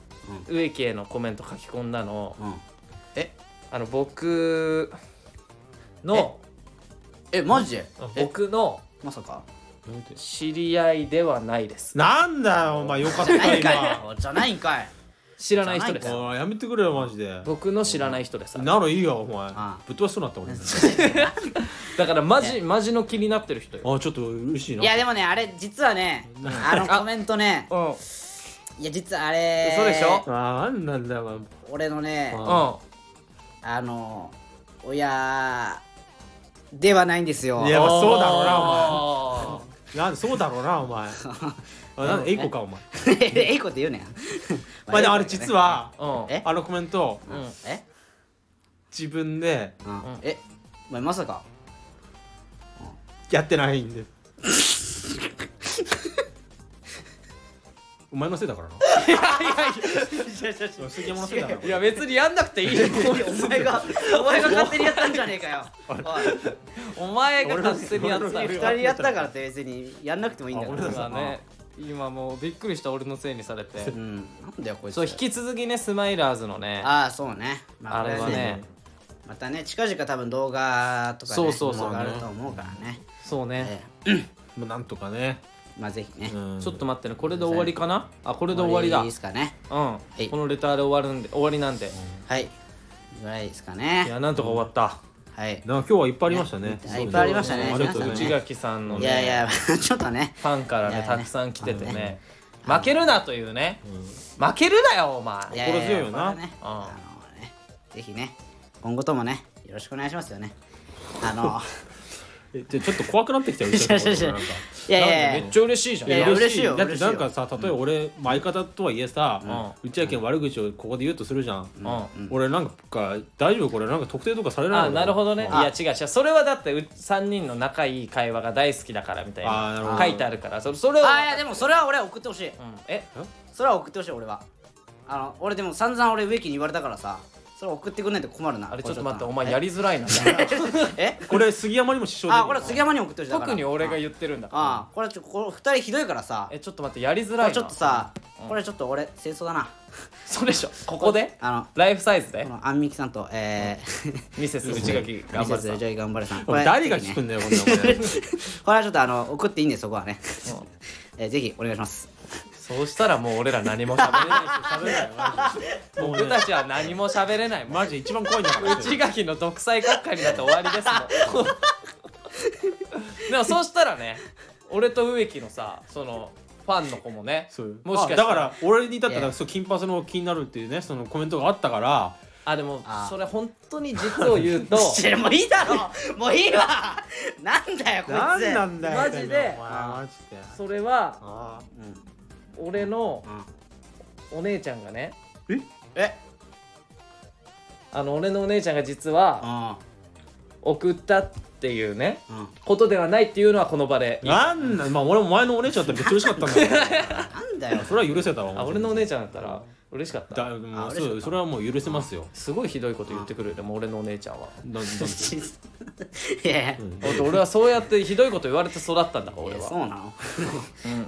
S2: 植木へのコメント書き込んだの
S1: うん。え
S2: あの僕の
S1: えマジ？でえ
S2: 僕の
S1: まさか
S2: 知り合いではないです。
S3: なんだよお前よかった今。
S1: いじゃないんかい。
S2: 知らない人です。
S3: やめてくれよマジで。
S2: 僕の知らない人でさ
S3: ならいいよお前。
S1: あ
S3: ぶっ飛ばしそうになった俺
S2: だからマジマジの気になってる人よ。
S3: あちょっと嬉しいな。い
S1: やでもねあれ実はねあのコメントねいや実はあれ
S2: 嘘でしょ？
S3: あなんなんだよお前。
S1: 俺のね
S3: あ
S1: あの親ではないんですよ。
S3: いやまあそうだろうな
S2: お
S3: なんでそうだろうなお前。あなんでエイコかお前。
S1: えいこって言うねん。
S3: まあでもあれ実は
S2: うん。
S1: え？
S3: あのコメント
S2: うん。
S1: え？
S3: 自分で
S1: うん。え？お前まさか。
S3: やってないんでお前のせいだからな。杉山のせいだから。
S2: いや別にやんなくていいよ。
S1: お前がお前が勝手にやったんじゃねえかよ。おい。
S2: お前が勝手にやった。
S1: 二人やったからって別にやんなくてもいいんだから。
S2: 今ね今もうびっくりした俺のせいにされて。
S1: うん。なんだよこいつ。
S2: そう引き続きねスマイラーズのね
S1: ああそうね、ま
S2: あれはね。
S1: またね近々多分動画とかね
S2: そうそうそう。
S1: もあると思うからね。
S2: そうね。
S1: え
S3: もうなんとかね。
S1: えまあぜひね、
S3: うん。
S2: ちょっと待ってね。これで終わりかな？あこれで終わりだ。
S1: いいですかね。
S2: うん。
S1: い。
S2: このレターで終わるんで終わりなんで。
S1: はい。ぐらいですか
S2: い
S1: ね
S2: やなんとか終わった。
S1: はい。
S3: 今日はいっぱいありましたね。
S1: いっぱいありましたね。
S2: 内垣さんの
S1: いやいや
S2: ね
S1: ちょっとね。
S2: ファンから
S1: ね
S2: ねたくさん来ててね。負けるなというね。負けるなよお前。
S1: いや
S3: 心強いよ。な
S1: あのねぜひね今後ともねよろしくお願いしますよね。あの
S3: えでちょっと怖くなってきたよ
S1: いやいやいや
S2: めっちゃ嬉しいじゃん。
S1: いやいや嬉しい。よ
S3: だってなんかさ例えば俺、まあ相方とはいえさ、
S2: う
S3: 内訳の悪口をここで言うとするじゃん、
S2: うん。
S3: 俺なんか大丈夫？これなんか特定とかされない
S2: あなるほどね。い
S1: あ
S2: や違う違う。それはだってう3人の仲いい会話が大好きだからみたい
S3: な。るほど。
S2: な書いてあるから。それそれは
S1: あいやでもそれは俺は送ってほしい。
S2: うん。え？
S1: それは送ってほしい俺は。あの俺でも散々俺植木に言われたからさそれ送ってくんないと困るな
S2: あれちょっと待ってお
S1: こ
S2: 前やりづらいな。
S1: え？
S3: これ杉山にも支障
S1: あこれは杉山に送ってほしいだから。
S2: 特に俺が言ってるんだ。から
S1: ああこれちょこれ二人ひどいからさ。
S2: えちょっと待ってやりづ
S1: こ
S2: らい
S1: ちょっとさ
S2: うん。
S1: これちょっと俺清掃だな。
S2: それでしょ。ここで？
S1: あの
S2: ライフサイズで？
S1: このアンミキさんとえー
S2: ミセス内垣頑張るさ。ん
S1: ミセスジョイ頑張れさん。
S3: お前誰が聞くんだよこんなの。こ れ
S1: これはちょっとあの送っていいんでそこはね。えーぜひお願いします
S2: そうしたらもう俺ら何も喋れない
S3: 喋れないよ。マジで。もうね
S2: 僕たちは何も喋れない。もん
S3: マジで一番怖いんだから。
S2: 内垣の独裁国家になって終わりですもん。でもそうしたらね俺と植木のさそのファンの子もね
S3: そう。
S2: もしかしたら。
S3: あだから俺に至った
S1: いや
S3: らそう金髪の気になるっていうねそのコメントがあったから。
S2: あでも
S1: あ。
S2: それ本当に実を言うと
S1: いやもういいだろ。もういいわ。なんだよこいつ。
S3: なんなんだよ
S2: マジで。
S3: お前マジで。
S2: それは
S3: あ
S1: うん
S2: 俺の
S1: うん。
S2: お姉ちゃんがね。
S1: え？
S2: あの俺のお姉ちゃんが実は
S1: う
S2: 送ったっていうね
S1: んうん。
S2: ことではないっていうのはこの場で。
S3: あなんなんまあ俺も前のお姉ちゃんだったらめっちゃ嬉しかったんだよ
S1: なんだよ。
S3: それは許せたわ。
S2: あ俺のお姉ちゃんだったら嬉しかった。
S3: だもう
S1: あ嬉しかった。
S3: そうそれはもう許せますよ。
S2: すごいひどいこと言ってくる。よでも俺のお姉ちゃんは。
S1: いやいや。
S2: だって俺はそうやってひどいこと言われて育ったんだから俺は。
S1: そうなの。
S2: うん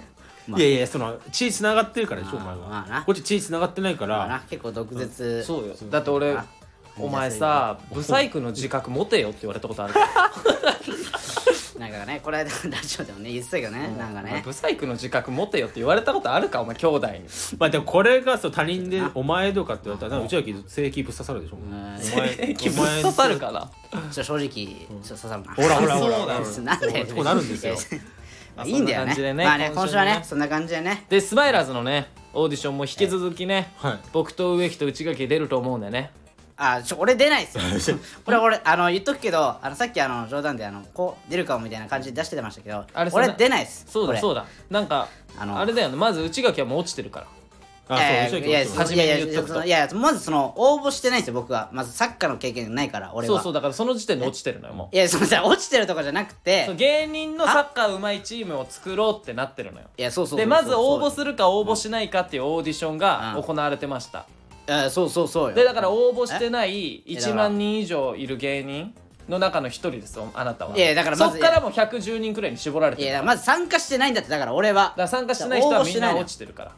S3: いやいやその血つながってるからでしょお
S1: まあ
S3: 前
S1: まあな。
S3: はこっち血つながってないか
S1: まあ
S3: ら
S1: な結構毒舌。
S2: そうよ。だって俺
S1: あ。
S2: お前さブサイクの自覚持てよって言われたことあるから。
S1: なんかねこれ間ラジオでもね言ってたけどねなんか
S2: お前
S1: ね
S2: ブサイクの自覚持てよって言われたことあるかお前兄弟に。
S3: まあでもこれがそう他人でお前とかって言われたら内垣正規ぶっ刺さるでしょお前。
S2: 気分刺さるかな
S1: ちょ正直ちょっと刺さるな。
S3: ほらほらほら。
S2: そうだよ。
S1: なんだよ。
S3: そうなるんですよ。
S1: ま あいいんだよ
S2: ね。
S1: ねまあね
S2: 今週ね。
S1: 今週はねそんな感じでね。
S2: でスマイラーズのねオーディションも引き続きね
S3: はい。
S2: 僕と植木と内垣出ると思うんでね。
S1: あちょ俺出ないっすよ。これ俺あの言っとくけどあのさっきあの冗談であのこう出るかもみたいな感じで出してましたけど俺出ないっす。う
S2: そうだそうだ。なんか
S1: あの
S2: あれだよね。まず内垣はもう落ちてるから
S3: あ
S1: えーいやいやいやいやまずその応募してないんですよ僕は。まずサッカーの経験ないから俺は。
S2: そうそうだからその時点で落ちてるのよもう。
S1: いやそのさ落ちてるとかじゃなくて
S2: 芸人のサッカーうまいチームを作ろうってなってるのよ。
S1: いやそうそうそう
S2: でまず応募
S1: る
S2: するか応募しないかっていうオーディションが
S1: う。ん。
S2: 行われてました。
S1: そうそうそうよ。
S2: でだから応募してない
S1: え
S2: ？1万人以上いる芸人の中の一人ですよあなたは。い
S1: やだからまず
S2: そっからもう110人くらいに絞られて
S1: い
S2: るから。
S1: やまず参加してないんだってだから俺は。
S2: だから参加してない人はみんな落ちてるから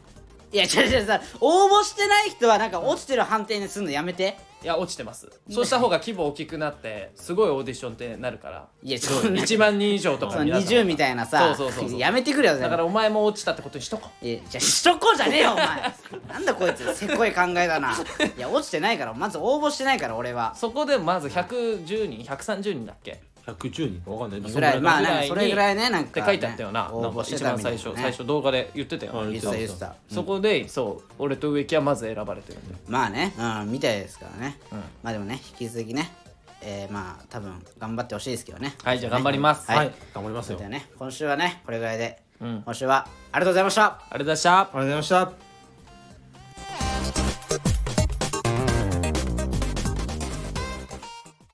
S1: いや違う違うさ応募してない人はなんか落ちてる判定にすんのやめて。
S2: いや落ちてます。そうした方が規模大きくなってすごいオーディションってなるから
S1: いやそんな
S2: 1万人以上とか皆さん
S1: 20みたいなさ
S2: そうそうそうそう。
S1: やめてくれよ
S2: だからお前も落ちたってことにしとこう。
S1: いやじゃあしとこうじゃねえよお前。なんだこいつせこい考えだな。いや落ちてないからまず応募してないから俺は。
S2: そこでまず110人130人だっけ？
S3: 110人。わかんない。
S1: ぐらい。まあそれぐらいねなんか
S2: って書いてあったよな。一番最初最初動画で言ってたよ
S3: うん
S1: 言ってた言ってた。
S2: そこでそう俺と植木はまず選ばれてるんだよ。
S1: まあねうんみたいですからね。
S2: うん。
S1: まあでもね引き続きねえーまあ多分頑張ってほしいですけどね。
S2: はいじゃあ頑張ります。
S1: はい。
S3: はい。頑張りますよ。
S1: 今週はねこれぐらいで。
S2: うん。
S1: 今週はありがとうございました。
S2: ありがとうございました。
S3: ありがとうございました